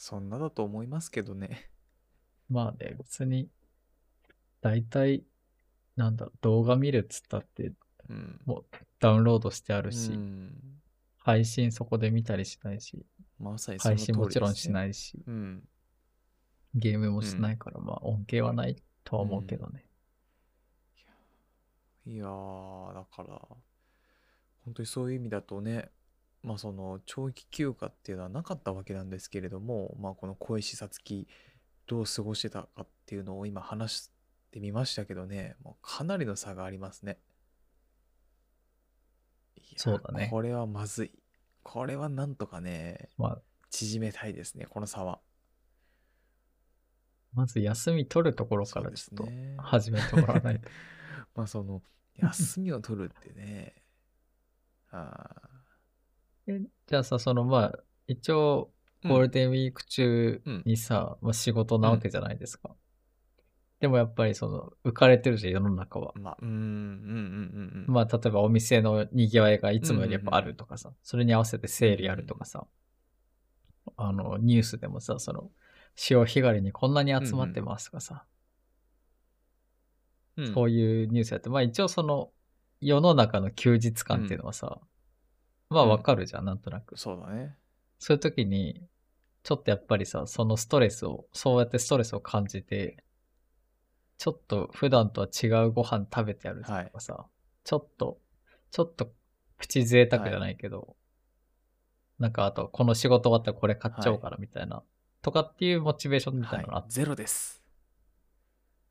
そんなだと思いますけどね。まあね、別に、大体、なんだろう、動画見るっつったって、うん。もうダウンロードしてあるし、うん配信そこで見たりしないし、まさにその配信もちろんしい。ないし、うん。ゲームもしないから、まあ恩恵はないとは思うけどね。いやー、だから、本当にそういう意味だとね、まあその長期休暇っていうのはなかったわけなんですけれども、まあこの小石さつきどう過ごしてたかっていうのを今話してみましたけどね、もうかなりの差がありますね。そうだねこれはまずい。これはなんとかね、まあ、縮めたいですね、この差は。まず休み取るところからちょっとそうですね始めてもらわないと。まあその、休みを取るってね、あえじゃあさ、そのまあ、一応、ーゴールデンウィーク中にさ、まあ仕事なわけじゃないですか。でもやっぱりその、浮かれてるじゃん、世の中は。まあ、うん、うん、うん、うん。まあ、例えばお店の賑わいがいつもよりやっぱあるとかさ、それに合わせてセールやるとかさ、あの、ニュースでもさ、その、潮干狩りにこんなに集まってますとかさ、うん、そういうニュースやって、まあ一応その、世の中の休日感っていうのはさ、まあわかるじゃん、なんとなく。そうだね。そういう時に、ちょっとやっぱりさ、そのストレスを、そうやってストレスを感じて、ちょっと普段とは違うご飯食べてやるとかさ、ちょっと、ちょっとプチ贅沢じゃないけど、なんかあと、この仕事終わったらこれ買っちゃおうからみたいな、とかっていうモチベーションみたいなのあっはい、ゼロです。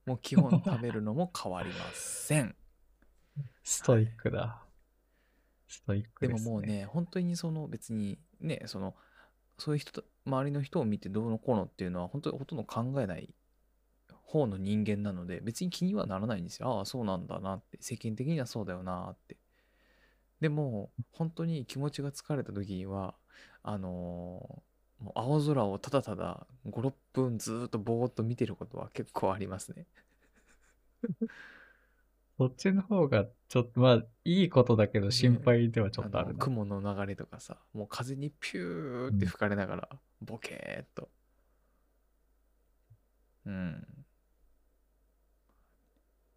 もう基本食べるのも変わりません。ストイックだ。でで。ももうね、本当にその別にね、その、そういう人と、周りの人を見てどうのこうのっていうのは本当にほとんど考えない方の人間なので、別に気にはならないんですよ。ああ、そうなんだなって。世間的にはそうだよなって。でも、本当に気持ちが疲れた時には、あのーもう青空をただただ5、6分ずーっとぼーっと見てることは結構ありますね。そっちの方が、ちょっと、まあ、いいことだけど心配ではちょっとあるな。の雲の流れとかさもう風にピューって吹かれながら、ボケーっと。うん。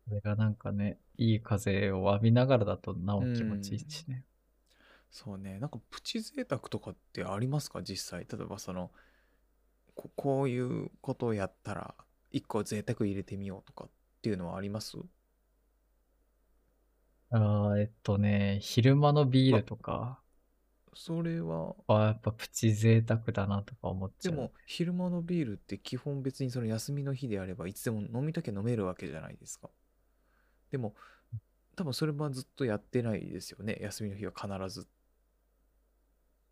それがなんかね、いい風を浴びながらだとなお気持ちいいしね。そうね。なんかプチ贅沢とかってありますか？実際。例えばそのここういうことをやったら一個贅沢入れてみようとかっていうのはあります？ああ、えっとね、昼間のビールとか。それは。はやっぱプチ贅沢だなとか思っちゃう。でも昼間のビールって基本別にその休みの日であればいつでも飲みたけ飲めるわけじゃないですか。でも多分それはずっとやってないですよね。休みの日は必ず。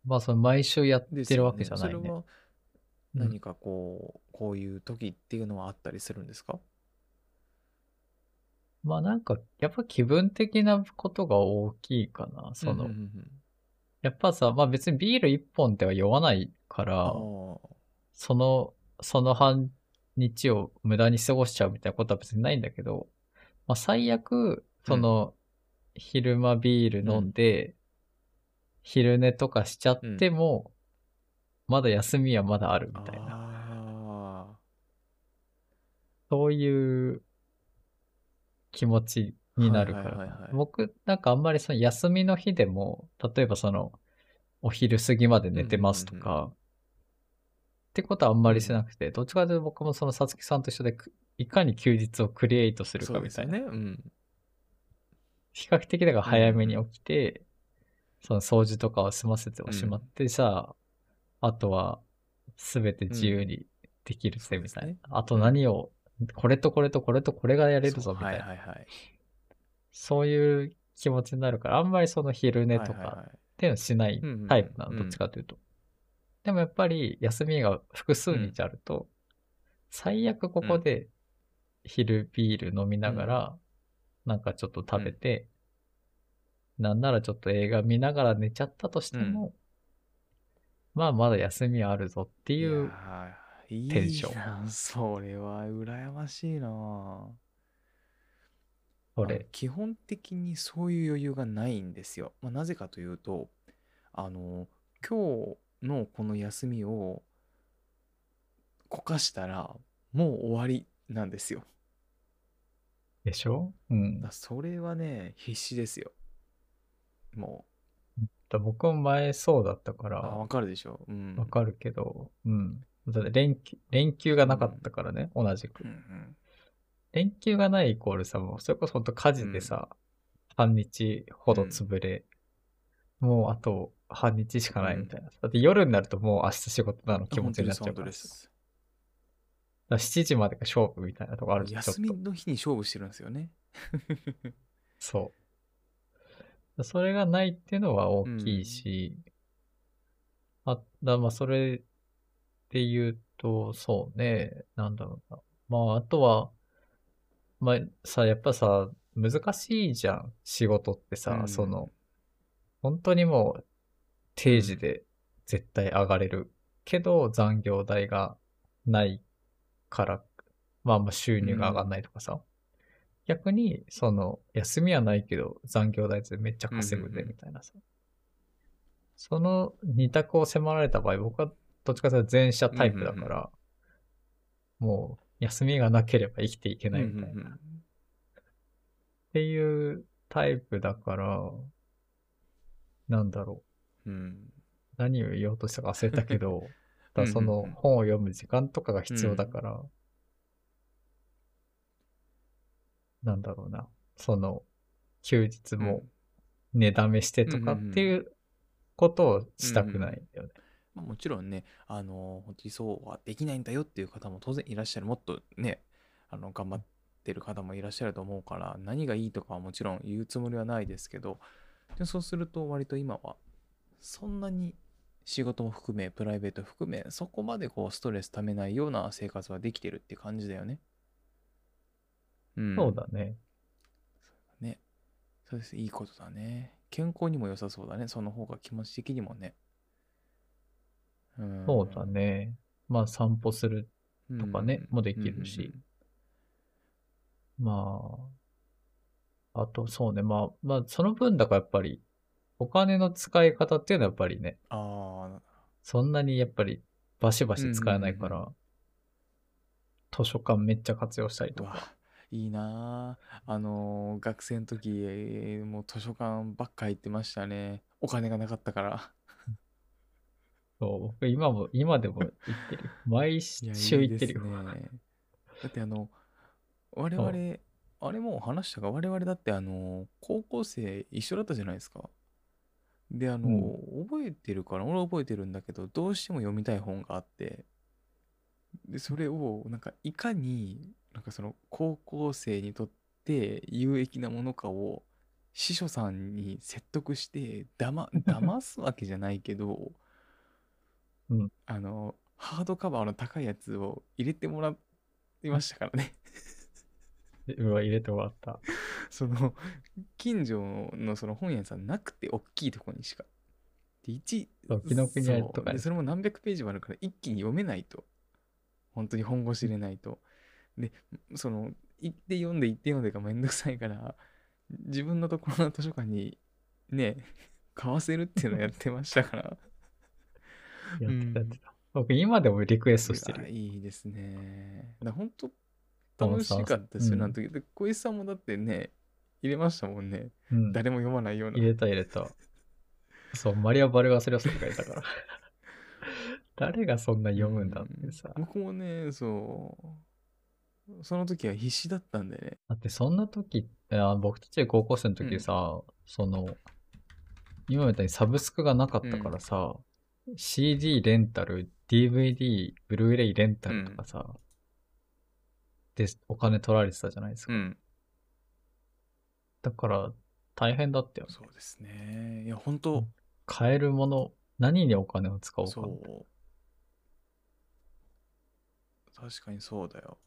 まあ、その毎週やっですてるわけじゃないね。それはうん何かこう、こういう時っていうのはあったりするんですか？まあなんか、やっぱ気分的なことが大きいかな。その、うんうんうんやっぱさ、まあ別にビール一本では酔わないから、その、その半日を無駄に過ごしちゃうみたいなことは別にないんだけど、まあ最悪、その、昼間ビール飲んで、昼寝とかしちゃっても、まだ休みはまだあるみたいな。あそういう気持ちになるからはいはいはいはい。僕、なんかあんまりその休みの日でも、例えばその、お昼過ぎまで寝てますとうんうんか、ってことはあんまりしなくて、どっちかというと僕もそのさつきさんと一緒でく、いかに休日をクリエイトすあ、るそかみたいな。ね。うん。比較的だから早めに起きて、その掃除とかを済ませておしまってさ、あとは全て自由にできるぜみたいな。そうですねあと何を、これとこれとこれとこれがやれるぞみたいな。そうはいはいはい。そういう気持ちになるから、あんまりその昼寝とかっていうのしないタイプなの、うんどっちかというと。でもやっぱり休みが複数日あると、最悪ここで昼ビール飲みながら、なんかちょっと食べて、なんならちょっと映画見ながら寝ちゃったとしても、まあまだ休みはあるぞっていう、いいテンションなそれは羨ましいなそれ。基本的にそういう余裕がないんですよ。まあ、なぜかというと、あの、今日のこの休みをこかしたら、もう終わりなんですよ。でしょ？うんだ。それはね、必死ですよ。もだ僕も前そうだったから、わかるでしょ？うん。わかるけど、うん。連休、連休がなかったからね、同じくうん。うん。連休がないイコールさ、もうそれこそ本当火事でさ、半日ほど潰れ、もうあと半日しかないみたいな。だって夜になるともう明日仕事なの気持ちになっちゃうからさ。です。だから7時までが勝負みたいなとこあるじゃん。休みの日に勝負してるんですよね。そう。それがないっていうのは大きいし、あ、だまあそれで言うと、そうね、なんだろうな。まああとは、まあさ、やっぱさ、難しいじゃん、仕事ってさ、うんその、本当にもう定時で絶対上がれるけど残業代がないから、まあまあ収入が上がんないとかさ。逆に、その、休みはないけど残業代ってめっちゃ稼ぐでみたいなさ。その二択を迫られた場合、僕はどっちかというと前者タイプだから、もう休みがなければ生きていけないみたいな。うんうんうんっていうタイプだから、なんだろう。うん。何を言おうとしたか忘れたけど、だそうんうんうんの本を読む時間とかが必要だから、なんだろうな。その、休日も寝だめしてとかっていうことをしたくないよね。まあ、もちろんね、あの、本当にそうはできないんだよっていう方も当然いらっしゃる。もっとね、あの、頑張ってる方もいらっしゃると思うから、何がいいとかはもちろん言うつもりはないですけど、でそうすると割と今は、そんなに仕事も含め、プライベート含め、そこまでこうストレスためないような生活はできてるって感じだよね。うん。そうだね。ね。そうです。いいことだね。健康にも良さそうだね。その方が気持ち的にもね。うんそうだね。まあ散歩する。とかねうんもできるしまあ、あとそうね。まあ、まあその分だからやっぱり、お金の使い方っていうのはやっぱりね、ああ、そんなにやっぱりバシバシ使えないかうんら、図書館めっちゃ活用したりとか。いいなああのー学生の時、えーもう図書館ばっか行ってましたね。お金がなかったから。そう、僕今も、今でも行ってる。毎週行ってるよ。いいですね。だってあの、我々、あれもう話したか、我々だってあの、高校生一緒だったじゃないですか。で、あの、覚えてるから、俺は覚えてるんだけど、どうしても読みたい本があって、で、それを、なんか、いかに、なんかその、高校生にとって有益なものかを、司書さんに説得して、だま、騙すわけじゃないけど、うんあの、ハードカバーの高いやつを入れてもらいましたからね。うわ、入れて終わった。その、近所のその本屋さんなくて、大きいとこにしか。で、1、そう紀ノ国屋とかそれも何百ページもあるから、一気に読めないと。本当に本腰入れないと。で、その、行って読んで行って読んでがめんどくさいから、自分のところの図書館にね、買わせるっていうのをやってましたから。やってたやってた。僕今でもリクエストしてる。いいですね。だ本当楽しかったですよ、さなんと。で、小石さんもだってね、入れましたもんね。うん。誰も読まないような。入れた入れた。そう、マリア・バルガスリョスとかいたから。誰がそんな読むんだってさ。うん僕もね、そう。その時は必死だったんでね。だってそんな時あ僕たち高校生の時さ、その、今みたいにサブスクがなかったからさ、CD レンタル、DVD、ブルーレイレンタルとかさ、で、お金取られてたじゃないですか。うん。だから、大変だったよね。そうですね。いや、本当買えるもの、何にお金を使おうか。う。確かにそうだよ。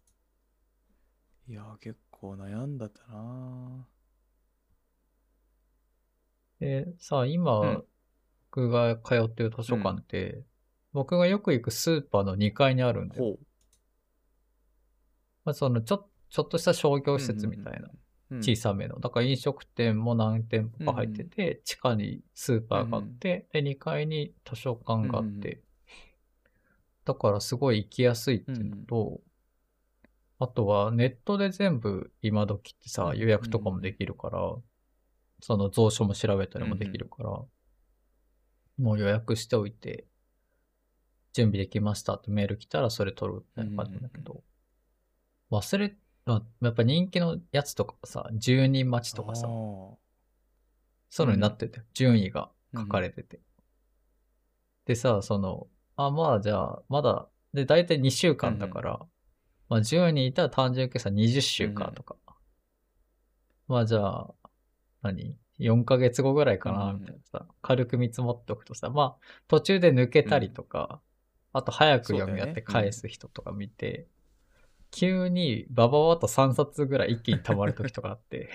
いや、結構悩んだったなで、さあ、今、うん僕が通ってる図書館って、僕がよく行くスーパーの2階にあるんだよ。ほう。まあ、その、ちょ、ちょっとした商業施設みたいな、うん。小さめの。だから飲食店も何店舗か入ってて、地下にスーパーがあって、で、2階に図書館があって、うんだからすごい行きやすいっていうのと、あとはネットで全部今時ってさ、うん。予約とかもできるから、その蔵書も調べたりもできるから、もう予約しておいて、準備できましたってメール来たらそれ取るみたいな感じだけど、忘れ、あやっぱ人気のやつとかさ、10人待ちとかさそういうのになってて、順位が書かれてて。でさ、その、あ、まあじゃあ、まだ、で、大体2週間だから、まあ10人いたら単純計算20週間とか。まあじゃあ、何？?4 ヶ月後ぐらいかな、うんみたいなさ、軽く見積もっておくとさ、まあ途中で抜けたりとか、あと早く読み合って返す人とか見て、急にバババッと3冊ぐらい一気に溜まる時とかあって、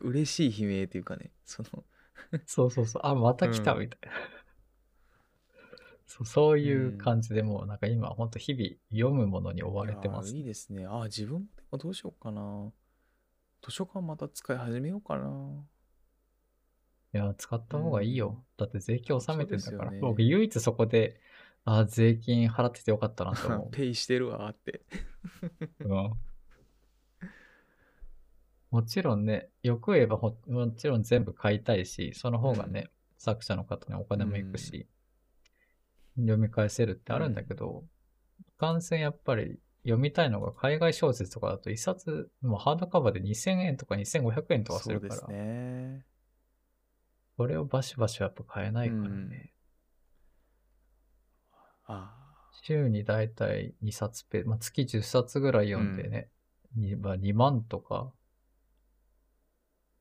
嬉しい悲鳴というかね、その、そうそうそう。あ、また来たうんみたいな。そうそういう感じでもうなんか今ほんと日々読むものに追われてますいやーい。いですね。あー、自分もどうしようかな。図書館また使い始めようかな。いや、使った方がいいよ。だって税金納めてんだから。そうですよね僕唯一そこで、あ、税金払っててよかったなと思 ペイしてるわーって。う。うん。もちろんね、よく言えばほもちろん全部買いたいし、その方がね、作者の方にお金もいくし、読み返せるってあるんだけど、いかんせんやっぱり読みたいのが海外小説とかだと一冊、もうハードカバーで2000円とか2500円とかするから、そうですね。これをバシバシはやっぱ買えないからね。あ週にだいたい2冊ペ、まあ、月10冊ぐらい読んでね、にまあ、2万とか、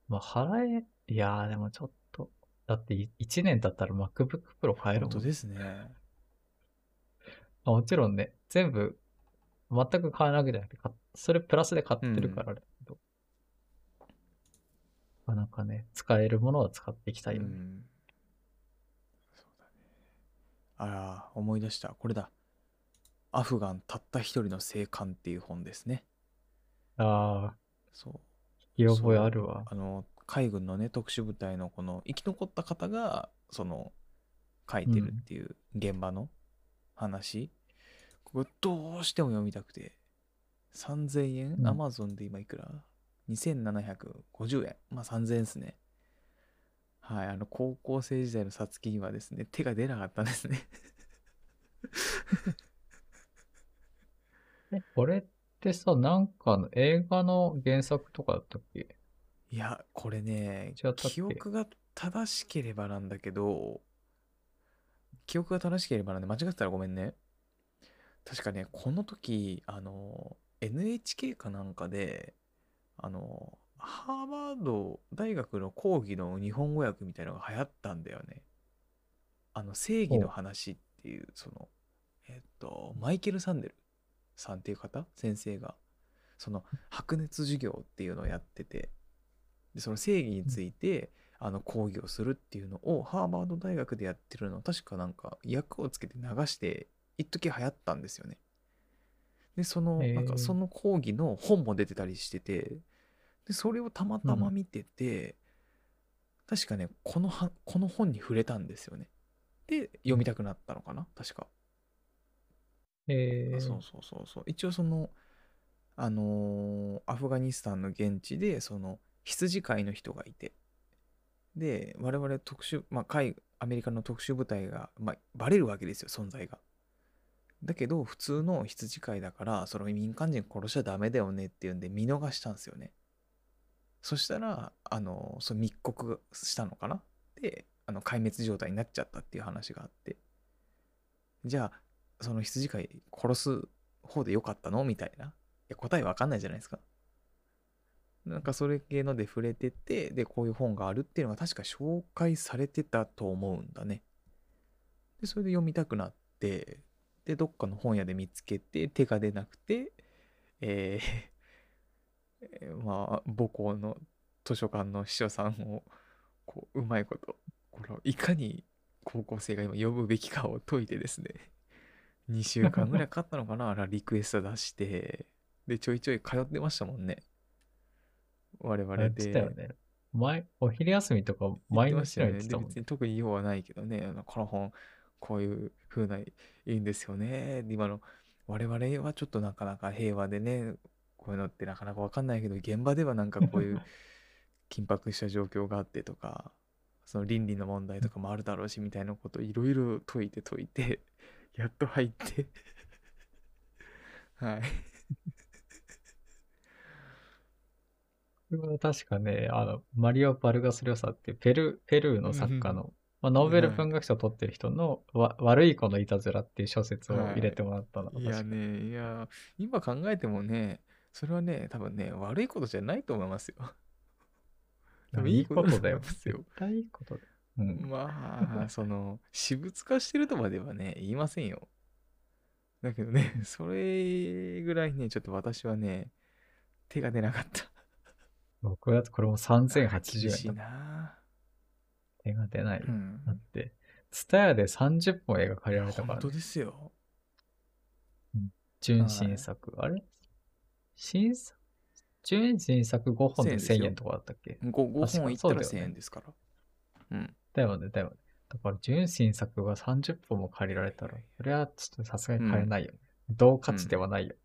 まあ、払え、いやーでもちょっと、だって1年経ったら MacBook Pro あ、買えるもん。本当ですね。まあもちろんね、全部、全く買えなわけじゃなくて、かそれプラスで買ってるからあれだけど、なかなかね、使えるものは使っていきたいよね。うんそうだね。あら、思い出した。これだ。アフガンたった一人の生還っていう本ですね。ああ、そう。聞き覚えあるわ。あの海軍のね特殊部隊のこの生き残った方がその書いてるっていう現場の話、これどうしても読みたくて3000円、うんアマゾンで今いくら？?2750 円。まあ3000円ですね。はいあの高校生時代のさつきにはですね手が出なかったんですね。え、これってさ、なんかの映画の原作とかだったっけ？いやこれね記憶が正しければなんだけど記憶が正しければなんで間違ってたらごめんね。確かねこの時あの NHK かなんかであのハーバード大学の講義の日本語訳みたいなのが流行ったんだよね。あの正義の話っていうそのえっとマイケル・サンデルさんっていう方？先生が。その白熱授業っていうのをやってて。でその正義について、あの講義をするっていうのをハーバード大学でやってるのを確かなんか役をつけて流して一時流行ったんですよね。でそのなんかその講義の本も出てたりしててでそれをたまたま見てて、確かねこのはこの本に触れたんですよね。で読みたくなったのかな？確か。え。ー、そうそうそうそう。一応そのあのーアフガニスタンの現地でその羊飼いの人がいて。で我々特殊まあ海アメリカの特殊部隊が、まあ、バレるわけですよ存在が。だけど普通の羊飼いだからその民間人殺しちゃダメだよねっていうんで見逃したんですよねそしたらあのそう密告したのかな？であの壊滅状態になっちゃったっていう話があってじゃあその羊飼い殺す方でよかったの？みたいな。いや、答えわかんないじゃないですか。なんかそれ系ので触れてて、で、こういう本があるっていうのが確か紹介されてたと思うんだね。で、それで読みたくなって、で、どっかの本屋で見つけて、手が出なくて、えーまあ、母校の図書館の司書さんを、こう、うまいこと、これをいかに高校生が今読むべきかを解いてですね、2週間ぐらいかかったのかな あらリクエスト出して。でちょいちょい通ってましたもんね。我々で。てたよね。前、お昼休みとか毎日のように言ってたもんで別に特に用はないけどね。あのこの本こういう風ないいんですよね。で今の我々はちょっとなかなか平和でねこういうのってなかなかわかんないけど現場ではなんかこういう 緊迫した状況があってとかその倫理の問題とかもあるだろうしみたいなことをいろいろ解いて解いてやっと入って。はい。これは確かね、あの、マリオ・バルガス・リョサっていうペルペルーの作家の、まあ、ノーベル文学賞を取ってる人の、わ悪い子のいたずらっていう小説を入れてもらったの。いや確か。ねいや今考えてもねそれはね多分ね悪いことじゃないと思いますよ。多分いいことだよ。絶対いいことだよ。うん。まあその私物化してるとまではね言いませんよ。だけどねそれぐらいねちょっと私はね手が出なかった。僕だとこれも厳3080しい円だ。な。手が出ない。うん。だって、ツタヤで30本映画借りられたから、本当ね、ですよ。純新作。あれ新作？純新作5本で1000ですよ。1000円とかだったっけ？5, 5確か。本いったら1000そうだよね。円ですから。うん。だよね、だよね。だから、純新作が30本も借りられたら、それはちょっとさすがに買えないよね。同価値ではないよ。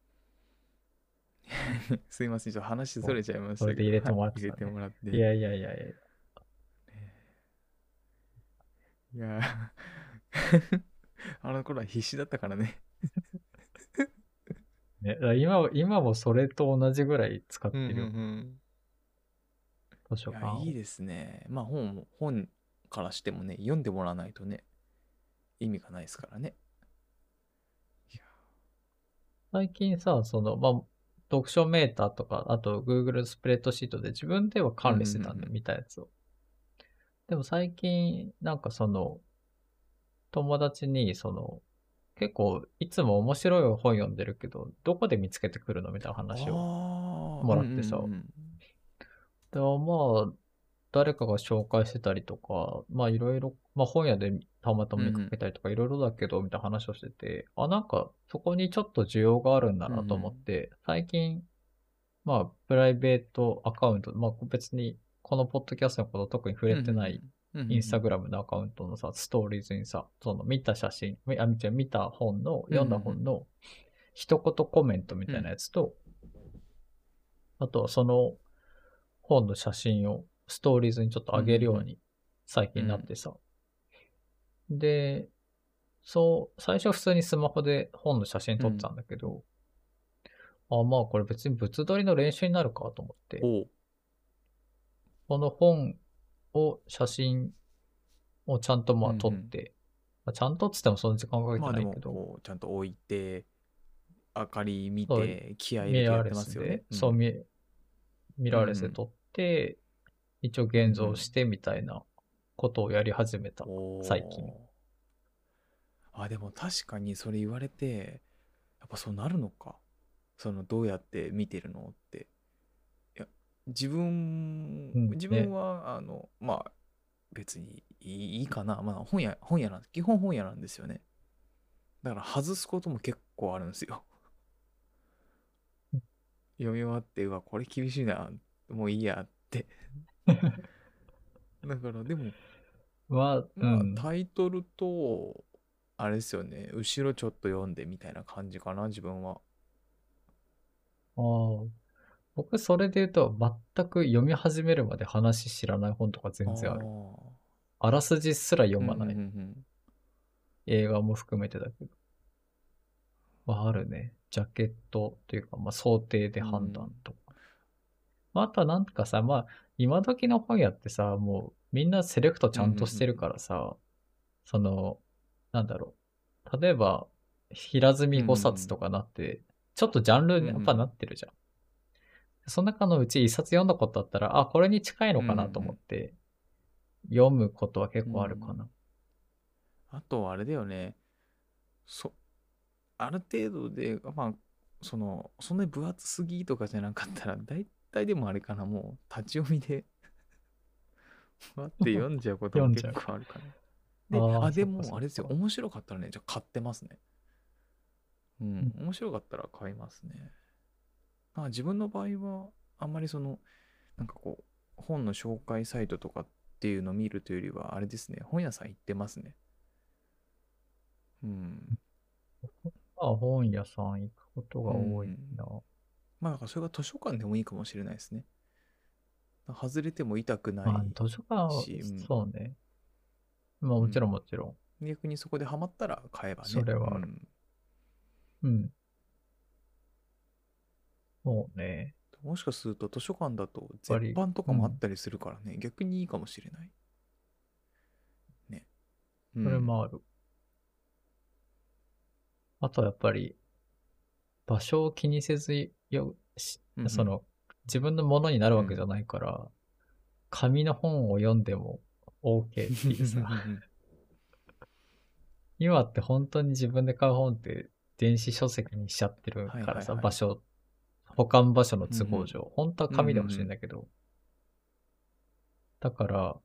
すいません。ちょっと話それちゃいましたけど。それで入れてもらってた。ね入れてもらって。いやいやいやいや。いやー。あの頃は必死だったからね。ね、今は今もそれと同じぐらい使ってうんうんるよ、うん図書館をいやいいですね。まあ本も本からしてもね読んでもらわないとね意味がないですからね。最近さ、その、まあ、読書メーターとか、あと Google スプレッドシートで自分では管理してたんで、うんうんうん見たやつを。でも最近、なんかその、友達に、その、結構、いつも面白い本読んでるけど、どこで見つけてくるのみたいな話を。もらってさ。うんうんうんでもまあ、誰かが紹介してたりとか、まあいろいろ、まあ本屋でたまたま見かけたりとかいろいろだけど、みたいな話をしてて、あ、なんかそこにちょっと需要があるんだなと思って、最近、まあプライベートアカウント、まあ別にこのポッドキャストのこと特に触れてないインスタグラムのアカウントのさ、ストーリーズにさ、その見た写真、みあ、見た見た本の、読んだ本の一言コメントみたいなやつと、あとはその本の写真をストーリーズにちょっと上げるように最近なってさ。で、そう、最初は普通にスマホで本の写真撮ってたんだけど、あ、まあこれ別に物撮りの練習になるかと思って、この本を、写真をちゃんとまあうんうん撮って、まあ、ちゃんとっつってもそんな時間かけてないけど、こうちゃんと置いて明かり見て気合い入れてやってますよね。、そう、んミミラーレスで撮って、一応現像してみたいなことをやり始めた。おー最近あ、でも確かにそれ言われて、やっぱそうなるのか。その、どうやって見てるのって。自分、うん自分は、あの、まあ、別にいいかな。まあ、本屋、本屋なん基本本屋なんですよね。だから外すことも結構あるんですよ。読み終わって、うわ、これ厳しいな。もういいやって。だから、でも、は、うまあ、ん。タイトルと、あれですよね、後ろちょっと読んでみたいな感じかな、自分は。ああ。僕、それで言うと、全く読み始めるまで話知らない本とか全然ある。ああらすじすらー読まない。うんうんうん映画も含めてだけど。はあるね。ジャケットというか、まあ、想定で判断とか。まあ、あとはなんかさ、まあ、今時の本屋ってさ、もうみんなセレクトちゃんとしてるからさ、その、なんだろう。例えば、平積み5冊とかなって、ちょっとジャンルにやっぱなってるじゃん。その中のうち1冊読んだことあったら、あ、これに近いのかなと思って、読むことは結構あるかな。あとはあれだよね、そ、ある程度で、まあ、その、そんなに分厚すぎとかじゃなかったら、大体でもあれかな、もう立ち読みで、待って読んじゃうことも結構あるかな。で、あでも、あれですよ、面白かったらね、じゃあ買ってますね。うん、面白かったら買いますね。まあ、自分の場合は、あんまりその、なんかこう、本の紹介サイトとかっていうのを見るというよりは、あれですね、本屋さん行ってますね。うん。まあ、本屋さん行くことが多いな。まあ、だからそれが図書館でもいいかもしれないですね。外れても痛くない。まあ、図書館うんそうね。まあ、もちろんもちろ逆にそこでハマったら買えばね。それはあるうんん。うん。そうね。もしかすると図書館だと絶版とかもあったりするからね、逆にいいかもしれない。ね。それもある。あとやっぱり、場所を気にせずよ、しうんうんその、自分のものになるわけじゃないから、紙の本を読んでも OK っていうさ。今って本当に自分で買う本って電子書籍にしちゃってるからさ、場所、保管場所の都合上、本当は紙で欲しいんだけど、だから、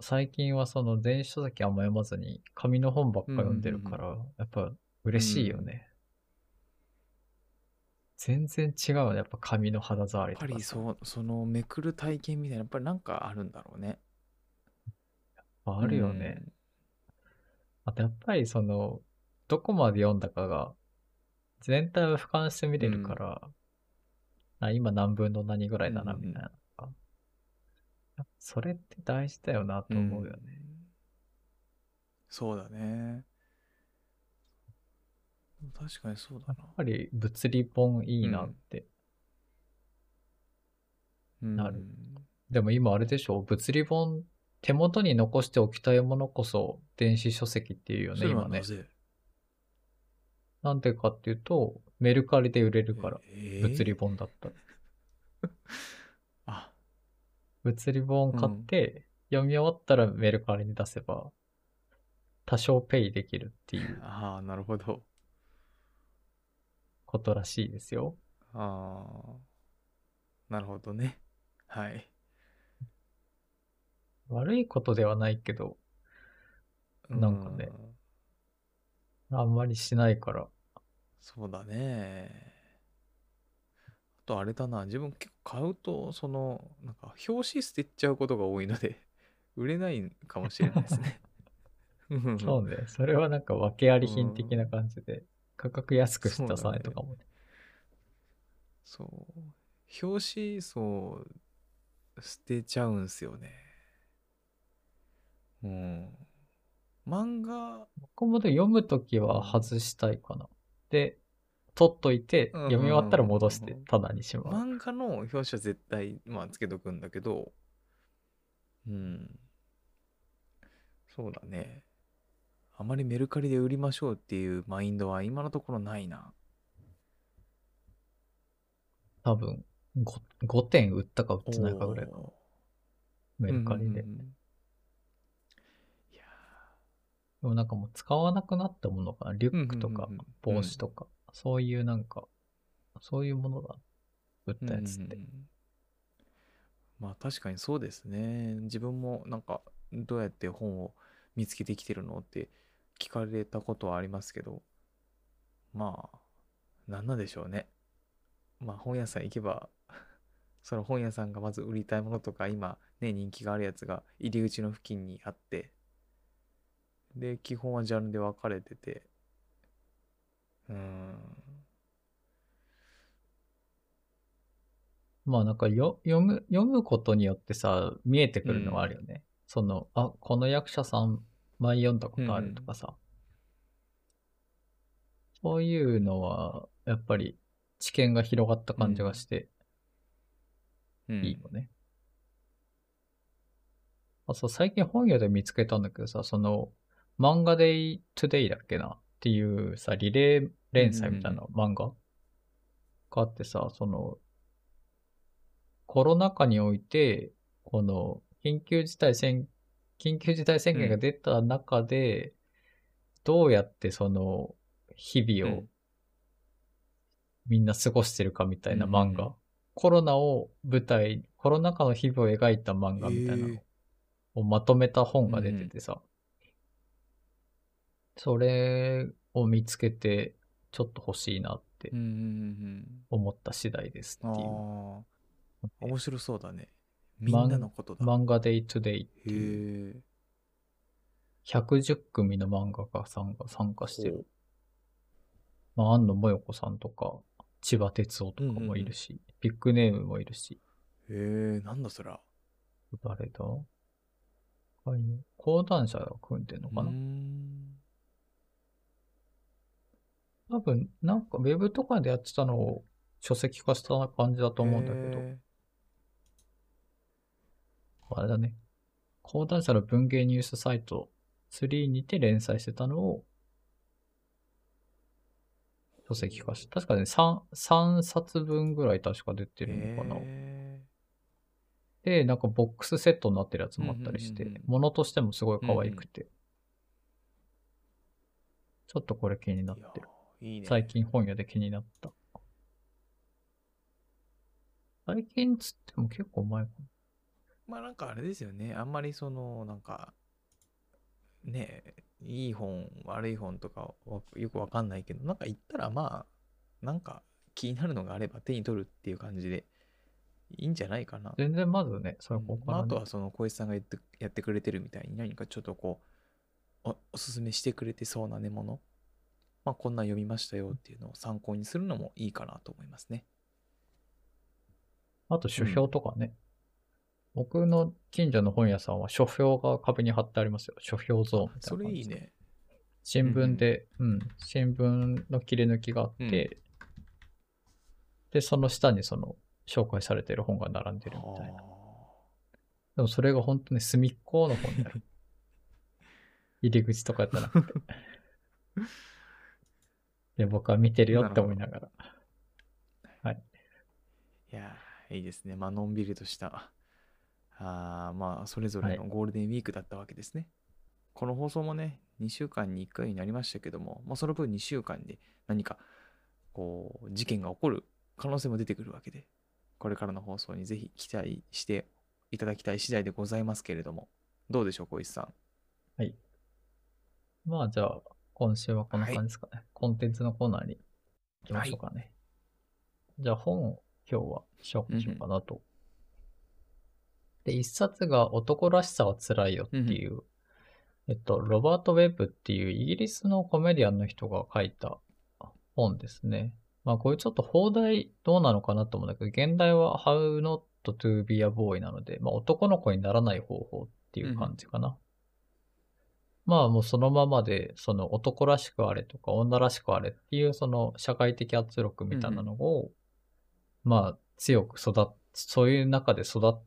最近はその電子書籍あんま読まずに紙の本ばっか読んでるから、やっぱ嬉しいよね。全然違うね、やっぱ紙の肌触りやっぱり。そう、そのめくる体験みたいな、やっぱりなんかあるんだろうね。あるよね。あとやっぱりその、どこまで読んだかが、全体を俯瞰して見れるから、あ今何分の何ぐらいだな、みたいな。それって大事だよなと思うよね。んそうだね。確かにそうだなやっ。ぱり物理本いいなって。うんなるでも今あれでしょ？物理本手元に残しておきたいものこそ電子書籍っていうよね、今ねな。んでかっていうと、メルカリで売れるから、えー物理本だったら。あ、物理本買って、読み終わったらメルカリに出せば、多少ペイできるっていう ああ、なるほど。ことらしいですよ。ああ、なるほどね。はい。悪いことではないけど、なんかねうん。あんまりしないから。そうだね。あとあれだな、自分結構買うと、その、なんか表紙捨てちゃうことが多いので、売れないかもしれないですね。うんそうね。それはなんか訳あり品的な感じで、価格安くして出さないとかもね。そう。表紙、そう、捨てちゃうんすよね。うん。漫画、僕もで読むときは外したいかな。で、取っといて、うん読み終わったら戻して棚にしまう。漫画の表紙は絶対、まあ、つけとくんだけど、うん。そうだね。あまりメルカリで売りましょうっていうマインドは今のところないな。多分5、5点売ったか売ってないかぐらいかおーメルカリで。うんうんうんいやでもなんかもう使わなくなったものかな。リュックとか帽子とか、そういうなんか、そういうものだ。売ったやつって。まあ確かにそうですね。自分もなんかどうやって本を見つけてきてるのって聞かれたことはありますけど、まあ、なんなんでしょうね。まあ本屋さん行けば、その本屋さんがまず売りたいものとか今ね人気があるやつが入り口の付近にあって、で、基本はジャンルで分かれてて、うーん、まあなんかよ読む、読むことによってさ、見えてくるのはあるよね。その、あ、この役者さん前読んだことあるとかさ。そういうのは、やっぱり知見が広がった感じがしてうんいいよね。あ、そう、最近本屋で見つけたんだけどさ、その、漫画 Day to Day だっけなっていうさ、リレー連載みたいな漫画があってさ、その、コロナ禍において、この、緊急事態宣、緊急事態宣言が出た中で、どうやってその、日々をうん。みんな過ごしてるかみたいな漫画。コロナを舞台、コロナ禍の日々を描いた漫画みたいなのをまとめた本が出ててさ、それを見つけて、ちょっと欲しいなってうんうんうん思った次第ですっていう。あ、面白そうだね。みんなのことだ。漫画 Day to Day ってへいうえ。110組の漫画家さんが参加してる。まあ、安野モヨコさんとか、千葉哲夫とかもいるし、ビッグネームもいるし、へえ、なんだそら。誰だ？講談社が組んでんのうーかな、ん。多分、なんかウェブとかでやってたのを書籍化した感じだと思うんだけど、へあれだね。講談社の文芸ニュースサイト3にて連載してたのを書籍化して、確かね、3、3冊分ぐらい確か出てえ。るのかな。へで、なんかボックスセットになってるやつもあったりしてうんうんうん、物としてもすごい可愛くて、ちょっとこれ気になってる。いいね。最近本屋で気になった。最近つっても結構前かな。まあなんかあれですよね。あんまりその、なんか、ねえ、いい本、悪い本とかわよくわかんないけど、なんか言ったらまあ、なんか気になるのがあれば手に取るっていう感じでいいんじゃないかな。全然まずね、それうんこから、ねまあ、あとはその小石さんが言ってやってくれてるみたいに何かちょっとこうおおすすめしてくれてそうなねものまあこんなん読みましたよっていうのを参考にするのもいいかなと思いますね。あと書評とかね。僕の近所の本屋さんは書評が壁に貼ってありますよ。書評ゾーンみたいなそれいいね。新聞で、うん、新聞の切り抜きがあって、で、その下にその紹介されてる本が並んでるみたいな。あでもそれが本当に隅っこの本になる。入り口とかじゃなくて。で、僕は見てるよって思いながら。ーいやーいいですね。まあのんびりとしたあーまあそれぞれのゴールデンウィークだったわけですね。この放送もね2週間に1回になりましたけども、まあ、その分2週間で何かこう事件が起こる可能性も出てくるわけでこれからの放送にぜひ期待していただきたい次第でございますけれどもどうでしょう小石さん。はい。まあじゃあ、今週はこんな感じですかね。コンテンツのコーナーに行きましょうかね。じゃあ本を今日は紹介しようかなと。で、一冊が男らしさは辛いよっていう、えっと、ロバート・ウェブっていうイギリスのコメディアンの人が書いた本ですね。まあこれちょっと放題どうなのかなと思うんだけど、現代は How Not to be a Boy なので、まあ男の子にならない方法っていう感じかな。まあもうそのままで、その男らしくあれとか女らしくあれっていうその社会的圧力みたいなのを、まあ強く育っ、そういう中で育っ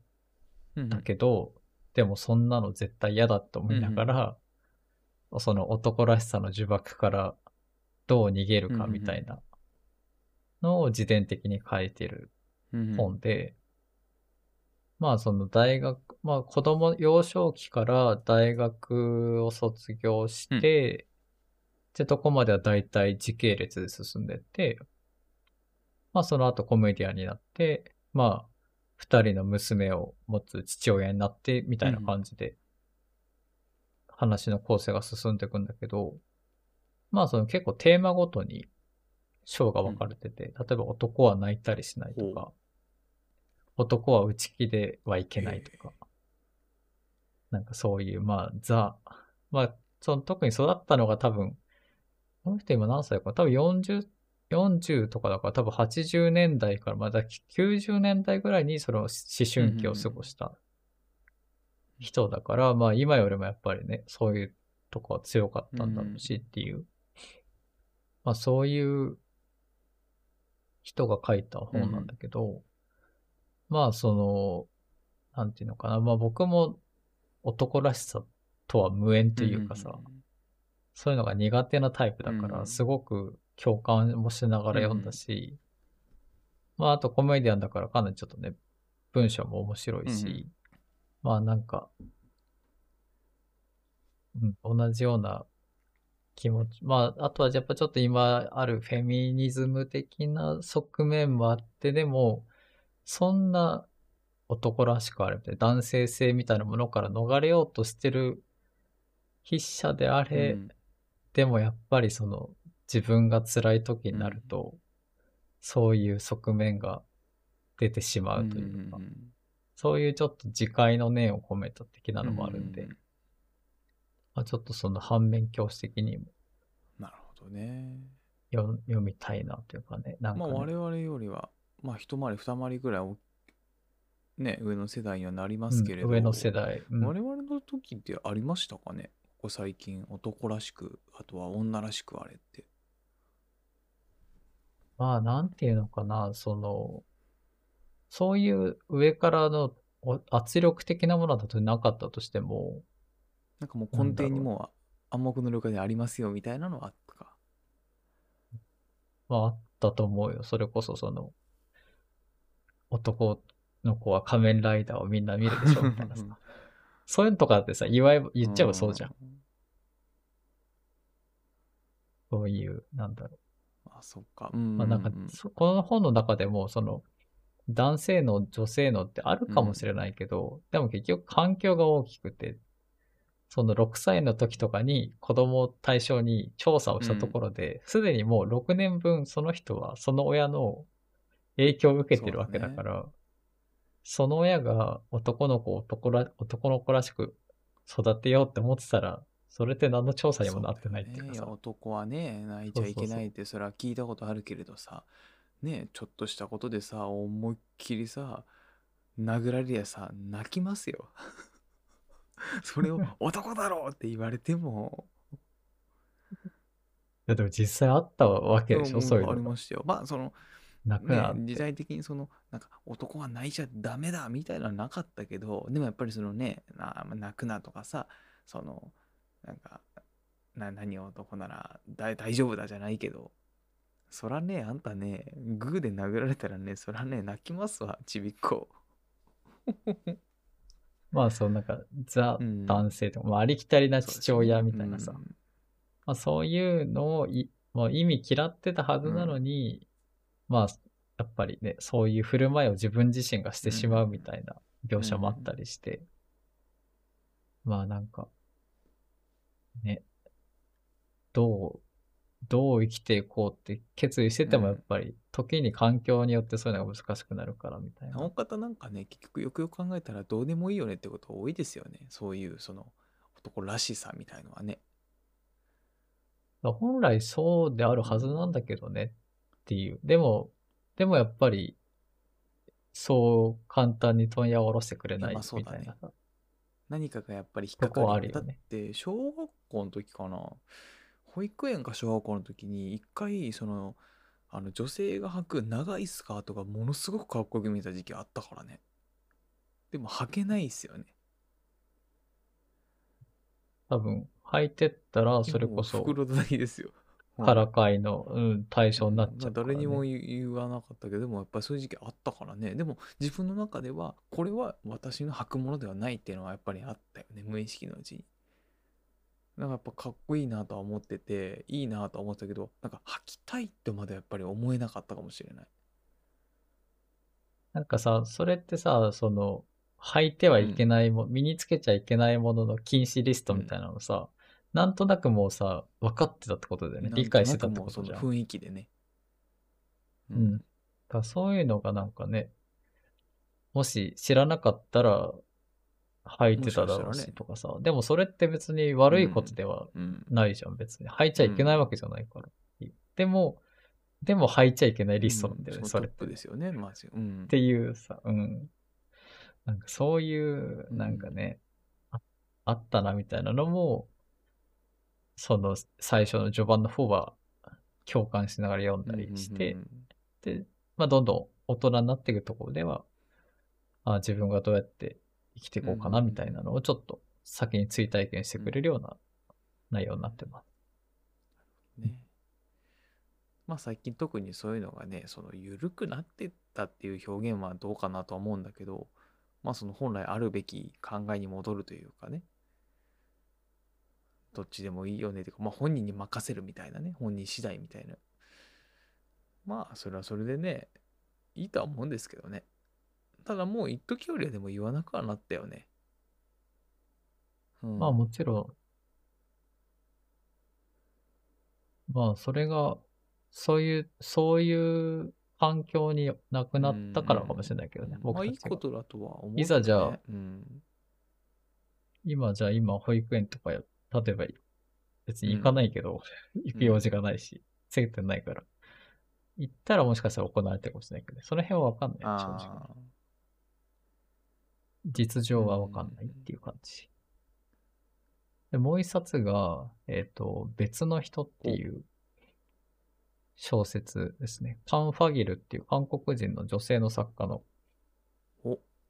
うんたけど、でもそんなの絶対嫌だと思いながら、その男らしさの呪縛からどう逃げるかみたいなのを自伝的に書いてる本で、まあその大学、まあ子供、幼少期から大学を卒業して、ってとこまでは大体時系列で進んでって、まあその後コメディアンになって、まあ二人の娘を持つ父親になってみたいな感じで、話の構成が進んでいくんだけど、まあその結構テーマごとに章が分かれてて、例えば男は泣いたりしないとか、男は内気ではいけないとか、なんかそういう、まあ、ザ、まあ、その特に育ったのが多分、この人今何歳かな？多分40、40とかだから多分80年代からまだ90年代ぐらいにその思春期を過ごした人だから、まあ今よりもやっぱりね、そういうとこは強かったんだろうしっていう、まあそういう人が書いた本なんだけど、まあその、なんていうのかな、まあ僕も男らしさとは無縁というかさ、そういうのが苦手なタイプだから、うん。すごく共感もしながら読んだし、まああとコメディアンだからかなりちょっとね、文章も面白いし、まあなんか、うん、同じような気持ち。まあ、あとはやっぱちょっと今あるフェミニズム的な側面もあって、でも、そんな男らしくあれみたいな、男性性みたいなものから逃れようとしてる筆者であれ、うん。でもやっぱりその自分が辛い時になると、そういう側面が出てしまうというか、んんんそういうちょっと自戒の念を込めた的なのもあるんで、ううまあ、ちょっとその反面教師的にもなるほどね。読読みたいなというかね、なんか、ね。まあ我々よりは、まあ一回り二回りぐらいおね、上の世代にはなりますけれど、うん上の世代、うん我々の時ってありましたかね？ここ最近男らしく、あとは女らしくあれって。まあなんていうのかな、その、そういう上からのお圧力的なものだとなかったとしても、なんかもう根底にもう暗黙の了解でありますよみたいなのはあったか？まああったと思うよ。それこそその、男の子は仮面ライダーをみんな見るでしょみたいなさ。そういうのとかってさ、言わ言っちゃえばそうじゃん。。そういう、なんだろう。あ、そっか。うんまあなんか、そこの本の中でも、その、男性の女性のってあるかもしれないけど、でも結局環境が大きくて、その6歳の時とかに子供を対象に調査をしたところで、すで、にもう6年分その人はその親の影響を受けてるわけだから、その親が男の子を男ら男の子らしく育てようって思ってたら、それって何の調査にもなってないっていうかさね、男はね、泣いちゃいけないって、それは聞いたことあるけれどさ、ね、ちょっとしたことでさ、思いっきりさ、殴られりゃさ、泣きますよ。それを 男だろうって言われても、いやでも実際あったわけでしょ、んそういうのが。ありましたよ。まあ、その、泣くなっね、時て。代的にそのなんか男は泣いちゃダメだみたいなのはなかったけどでもやっぱりそのねな泣くなとかさそのなんかな何男なら大大丈夫だじゃないけどそらねあんたねグーで殴られたらねそらね泣きますわちびっこ。まあそうなんか、ザうん。男性とか、まあありきたりな父親みたいなさ、うん。まあそういうのをいもう意味嫌ってたはずなのに、まあやっぱりね、そういう振る舞いを自分自身がしてしまうみたいな描写もあったりして、まあなんか、ね、どう、どう生きていこうって決意しててもうんやっぱり時に環境によってそういうのが難しくなるからみたいな。なおかたなんかね結局よくよく考えたらどうでもいいよねってこと多いですよね。そういうその男らしさみたいのはね。本来そうであるはずなんだけどねっていう。でも、でもやっぱり、そう簡単に問屋を下ろしてくれないみたいな。さ。何かがやっぱり引っかかるだっあるよね。て小学校の時かな。保育園か小学校の時に一回そのあの女性が履く長いスカートがものすごくかっこよく見えた時期あったからね。でも履けないっすよね。多分、履いてったら、それこそ、袋叩きですよからかいの、うん、対象になっちゃうね。誰にも言言わなかったけどでもやっぱりそういう時期あったからね。でも自分の中ではこれは私の履くものではないっていうのはやっぱりあったよね。無意識のうちに。なんかやっぱかっこいいなとは思ってていいなとは思ってたけどなんか履きたいってまでやっぱり思えなかったかもしれない。なんかさ、それってさ、その、履いてはいけないも、身につけちゃいけないものの禁止リストみたいなのさ、なんとなくもうさ、分かってたってことだよね。理解してたってことじゃん。雰囲気でね。うん。だそういうのがなんかね、もし知らなかったら履いてただろうもしとかさ、でもそれって別に悪いことではうん。ないじゃん、別に。履いちゃいけないわけじゃないから。でも、でも履いちゃいけないリストなんだよね、うん。それですよねまず、うん、っていうさ、うん。なんかそういう、なんかね、ああったなみたいなのも、その最初の序盤の方は共感しながら読んだりして、うんうんで、まあどんどん大人になっていくところでは、あ自分がどうやって生きていこうかなみたいなのをちょっと先に追体験してくれるような内容になってます。うんね。まあ最近特にそういうのがねその緩くなってったっていう表現はどうかなとは思うんだけどまあその本来あるべき考えに戻るというかねどっちでもいいよねっていうかまあ本人に任せるみたいなね本人次第みたいな。まあそれはそれでねいいとは思うんですけどね。ただもう一時よりはでも言わなくはなったよね、うん、まあもちろん、まあそれが、そういう、そういう環境になくなったからかもしれないけどね、僕まあいたちが。いことだとは思うね、いざじゃあうん、今じゃあ今保育園とかや、例えば別に行かないけど、行く用事がないし、接点ないから。行ったらもしかしたら行われてるかもしれないけどね、その辺はわかんない、正直。あ実情はわかんないっていう感じ。で、もう一冊が、えっ、と、別の人っていう小説ですね。カン・ファギルっていう韓国人の女性の作家の、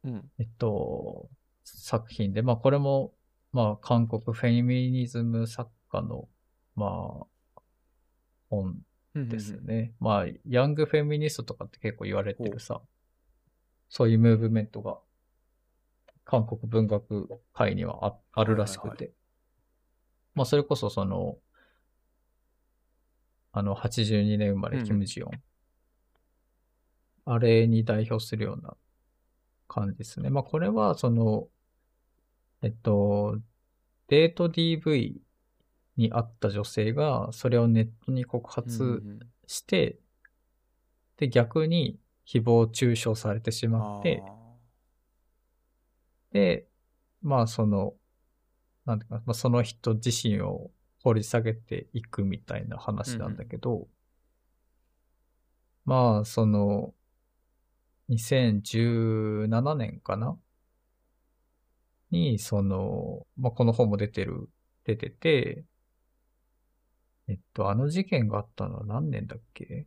うんえっと、作品で、まあこれも、まあ韓国フェミニズム作家の、まあ、本ですよね。まあ、ヤングフェミニストとかって結構言われてるさ、そういうムーブメントが、韓国文学界にはああるらしくて。はいまあ、それこそその、あの、82年生まれ、うんキム・ジヨン。あれに代表するような感じですね。まあ、これは、その、えっと、デート DV にあった女性が、それをネットに告うん発うん。して、で、逆に誹謗中傷されてしまって、あで、まあその、なんていうか、まあ、その人自身を掘り下げていくみたいな話なんだけど、まあその、2017年かなに、その、まあこの本も出てる、出てて、えっと、あの事件があったのは何年だっけ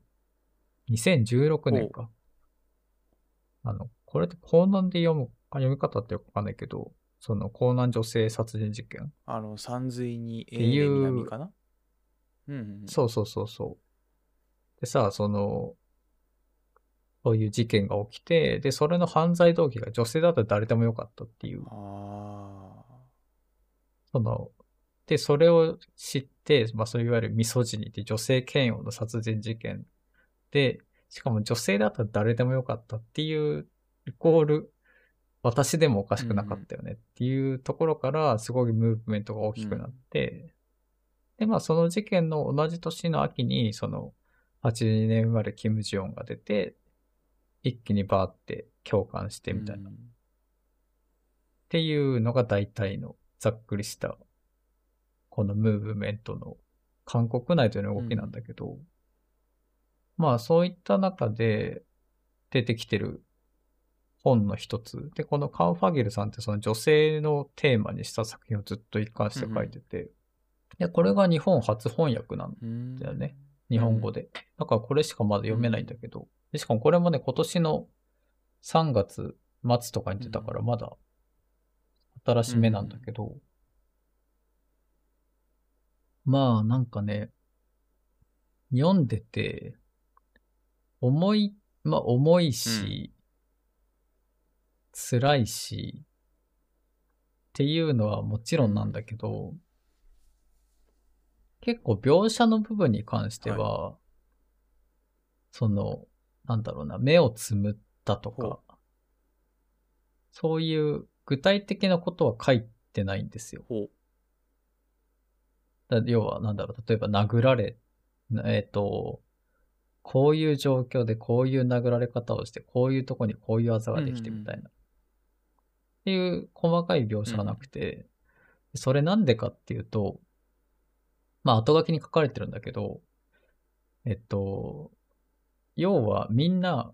?2016 年か。あの、これって江南で読む、あ読み方ってよくわかんないけど、その江南女性殺人事件。あの山水にいうで南かな？うんうんうんそうそうそうそう。でさ、その、そういう事件が起きて、で、それの犯罪動機が女性だったら誰でもよかったっていう、あその、で、それを知って、まあそういわゆるミソジニって女性嫌悪の殺人事件で、しかも女性だったら誰でもよかったっていう、イコール、私でもおかしくなかったよねっていうところから、すごいムーブメントが大きくなって、で、まあその事件の同じ年の秋に、その、82年生まれキム・ジヨンが出て、一気にバーって共感してーみたいな。っうんていうのが大体のざっくりした、このムーブメントの韓国内での動きなんだけど、まあそういった中で出てきてる本の一つ。で、このカン・ファゲルさんってその女性のテーマにした作品をずっと一貫して書いてて、で、これが日本初翻訳なんうんだよね。日本語で。だからこれしかまだ読めないんだけど、でしかもこれもね、今年の3月末とかに出たからうん。まだ新しめなんだけど、まあなんかね、読んでて、重い、まあ重いし、辛いし、っていうのはもちろんなんだけど、結構描写の部分に関しては、その、なんだろうな、目をつむったとほか、そういう具体的なことは書いてないんですよ。要は、なんだろう、例えば殴られ、えっ、と、こういう状況でこういう殴られ方をして、こういうとこにこういう技ができてみたいな。っていう細かい描写がなくて、それなんでかっていうと、まあ後書きに書かれてるんだけど、えっと、要はみんな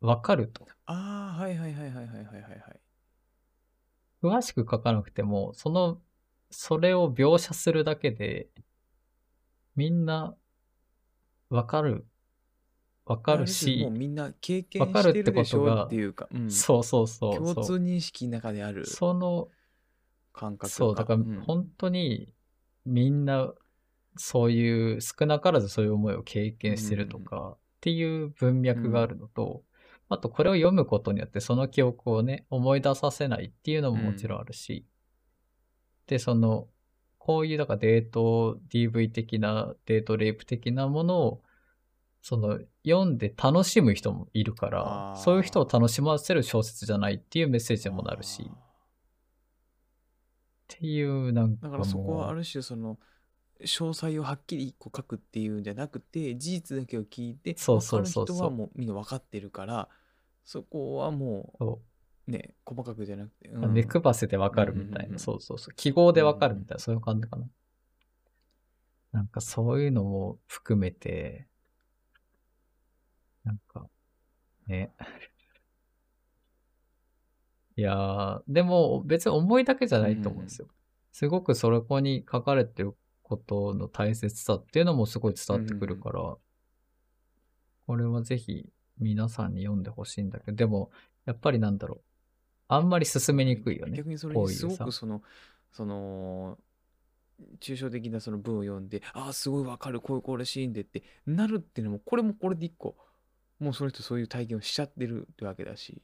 わかると。ああ、はいはいはいはいはいはいはい、はい。詳しく書かなくても、その、それを描写するだけで、みんなわかる。わかるし、もうみんな経験してるっていうか、うん、そうそうそう共通認識の中である。その感覚そう、だから本当にみんな、そういう、少なからずそういう思いを経験してるとか、っていう文脈があるのと、あとこれを読むことによってその記憶をね、思い出させないっていうのももちろんあるし、で、その、こういうだからデート DV 的なデートレイプ的なものをその読んで楽しむ人もいるからそういう人を楽しませる小説じゃないっていうメッセージにもなるし。っあていうなんかだからそこはある種その詳細をはっきり一個書くっていうんじゃなくて事実だけを聞いてそうそうそう人はもうみんな分かってるからそこはもそうね細かくじゃなくて、う目配せてわかるみたいな、うんうんうんそうそうそう。記号でわかるみたいな、そういう感じかな。なんかそういうのも含めて、なんか、ね。いやー、でも別に思いだけじゃないと思うんですよ。すごくそこに書かれてることの大切さっていうのもすごい伝わってくるから、これはぜひ皆さんに読んでほしいんだけど、でも、やっぱりなんだろう。あんまり進めにくいよね。逆にそれにすごくそのその抽象的なその文を読んでああすごいわかるこういうこうらしいんでってなるっていうのもこれもこれで一個もうその人そういう体験をしちゃってるってわけだし、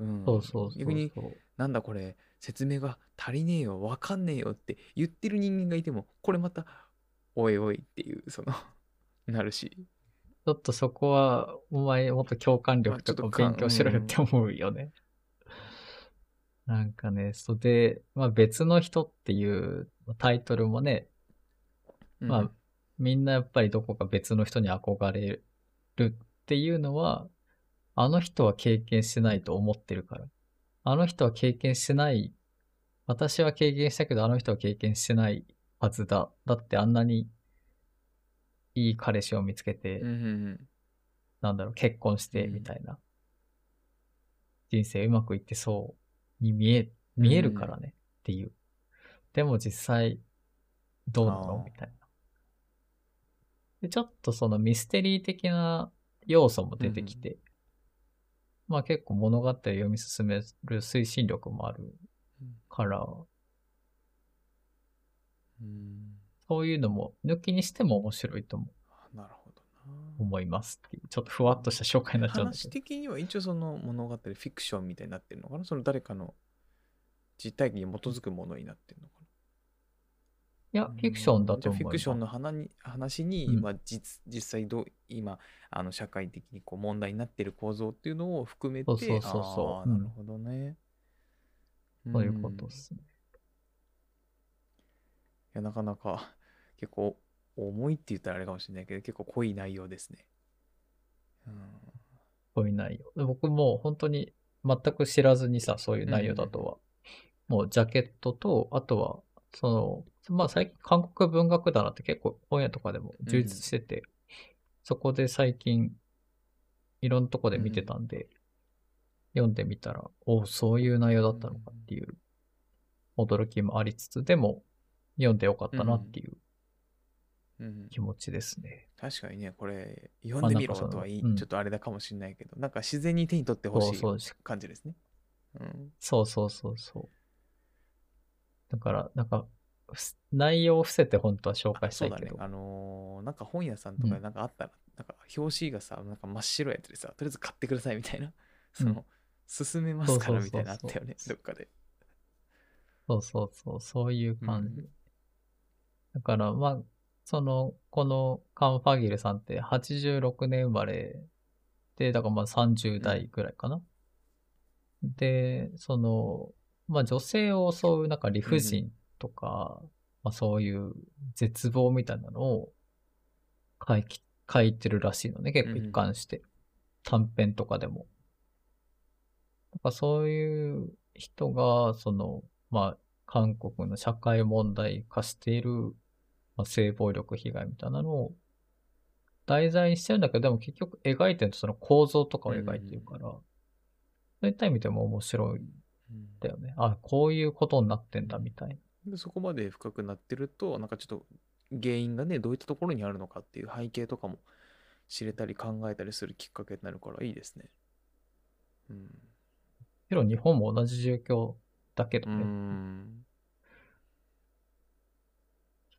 うん、そうそうそうそう。逆になんだこれ説明が足りねえよわかんねえよって言ってる人間がいてもこれまたおいおいっていうその なるしちょっとそこは、お前もっと共感力とか勉強しろよって思うよね。なんかね、それで、まあ別の人っていうタイトルもね、まあみんなやっぱりどこか別の人に憧れるっていうのは、あの人は経験してないと思ってるから。あの人は経験してない。私は経験したけど、あの人は経験してないはずだ。だってあんなにいい彼氏を見つけて、うんうんうんなんだろう、結婚して、うんみたいな。人生うまくいってそうに見え、見えるからね、っていう。でも実際、どうなの？みたいな。で、ちょっとそのミステリー的な要素も出てきて、まあ結構物語を読み進める推進力もあるから、うん。そういうのも抜きにしても面白いと思あなるほどな。思いますちょっとふわっとした紹介になっちゃうんだけど。話的には一応その物語フィクションみたいになってるのかな？その誰かの実体験に基づくものになってるのかいや、フィクションだと思います。じゃあフィクションの話に話に、うんまあ、実実際どう今あの社会的にこう問題になっている構造っていうのを含めてそうそうそうなるほどね、そういうことんですね。いやなかなか結構重いって言ったらあれかもしれないけど結構濃い内容ですね、うんこういう内容。で僕も本当に全く知らずにさ、そういう内容だとは。もうジャケットと、あとは、その、まあ最近韓国文学棚って結構本屋とかでも充実してて、そこで最近いろんなとこで見てたんで、読んでみたら、おそういう内容だったのかっていう驚きもありつつ、でも読んでよかったなっていううん、気持ちですね。確かにねこれ読んでみろとはちょっとあれだかもしれないけどなんか自然に手に取ってほしい感じですね。うん。そうそうそうそう。だから、なんか、ふ内容を伏せて本当は紹介したいけど。そうだね。あのーのなんか本屋さんとかうん。でなんかあったら、なんか表紙がさなんか真っ白やつでさとりあえず買ってくださいみたいな。その、勧めますからみたいなのあったよねどっかで。そうそうそう、そういう感じ。うん。だから、まあ、その、このカン・ファギルさんって86年生まれで、だからまあ30代ぐらいかな。で、その、まあ女性を襲うなんか理不尽とか、まあそういう絶望みたいなのを書いき書いてるらしいのね、結構一貫して。短編とかでも。なんかそういう人が、その、まあ、韓国の社会問題化している、まあ、性暴力被害みたいなのを題材にしてるんだけど、でも結局描いてるとその構造とかを描いてるから、そういった意味でも面白いんうんだよね。あ、こういうことになってんだみたいな。でそこまで深くなってるとなんかちょっと原因がねどういったところにあるのかっていう背景とかも知れたり考えたりするきっかけになるからいいですね。うん。もちろん日本も同じ状況だけどうね。ん。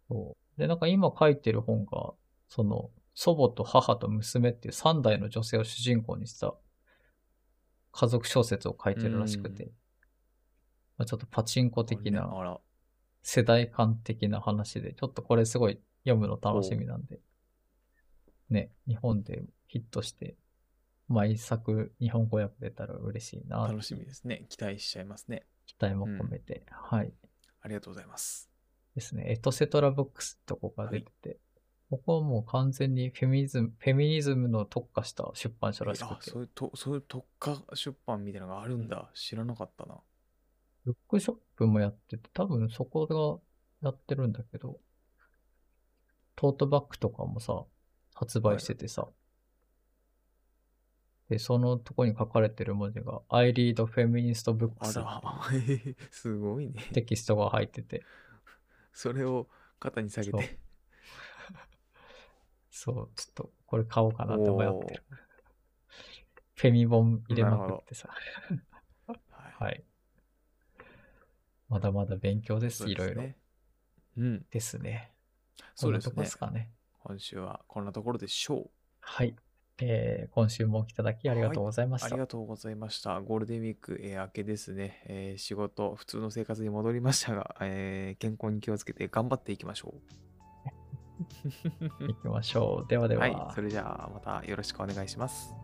そう。で、なんか今書いてる本が、その、祖母と母と娘っていう3代の女性を主人公にした家族小説を書いてるらしくて、うん。まあ、ちょっとパチンコ的な、あら世代間的な話で、ちょっとこれすごい読むの楽しみなんで、ね、日本でヒットして、毎作日本語訳出たら嬉しいな。楽しみですね。期待しちゃいますね。期待も込めて、はい。ありがとうございます。ですね。エトセトラブックスってとこが出てて、ここはもう完全にフェミニズム、フェミニズムの特化した出版社らしくて。そ、ういうとそういう特化出版みたいなのがあるんだ。知らなかったなブックショップもやってて、多分そこがやってるんだけど、トートバッグとかもさ、発売しててさ、で、そのとこに書かれてる文字が、I read feminist あ books らへへ すごいね。テキストが入ってて、それを肩に下げそう。てそう、ちょっとこれ買おうかなって迷ってる。お。フェミ本入れまくってさ。はい。はい。まだまだ勉強です、いろいろ。ねうんですね。そうですねですかね。今週はこんなところでしょうはい。えー、今週もお聞きいただきありがとうございました。ありがとうございました。ゴールデンウィーク、えー明けですね、えー仕事、普通の生活に戻りましたが、えー健康に気をつけて頑張っていきましょ 行きましょう。ではでう。は。はい、それじゃあまたよろしくお願いします。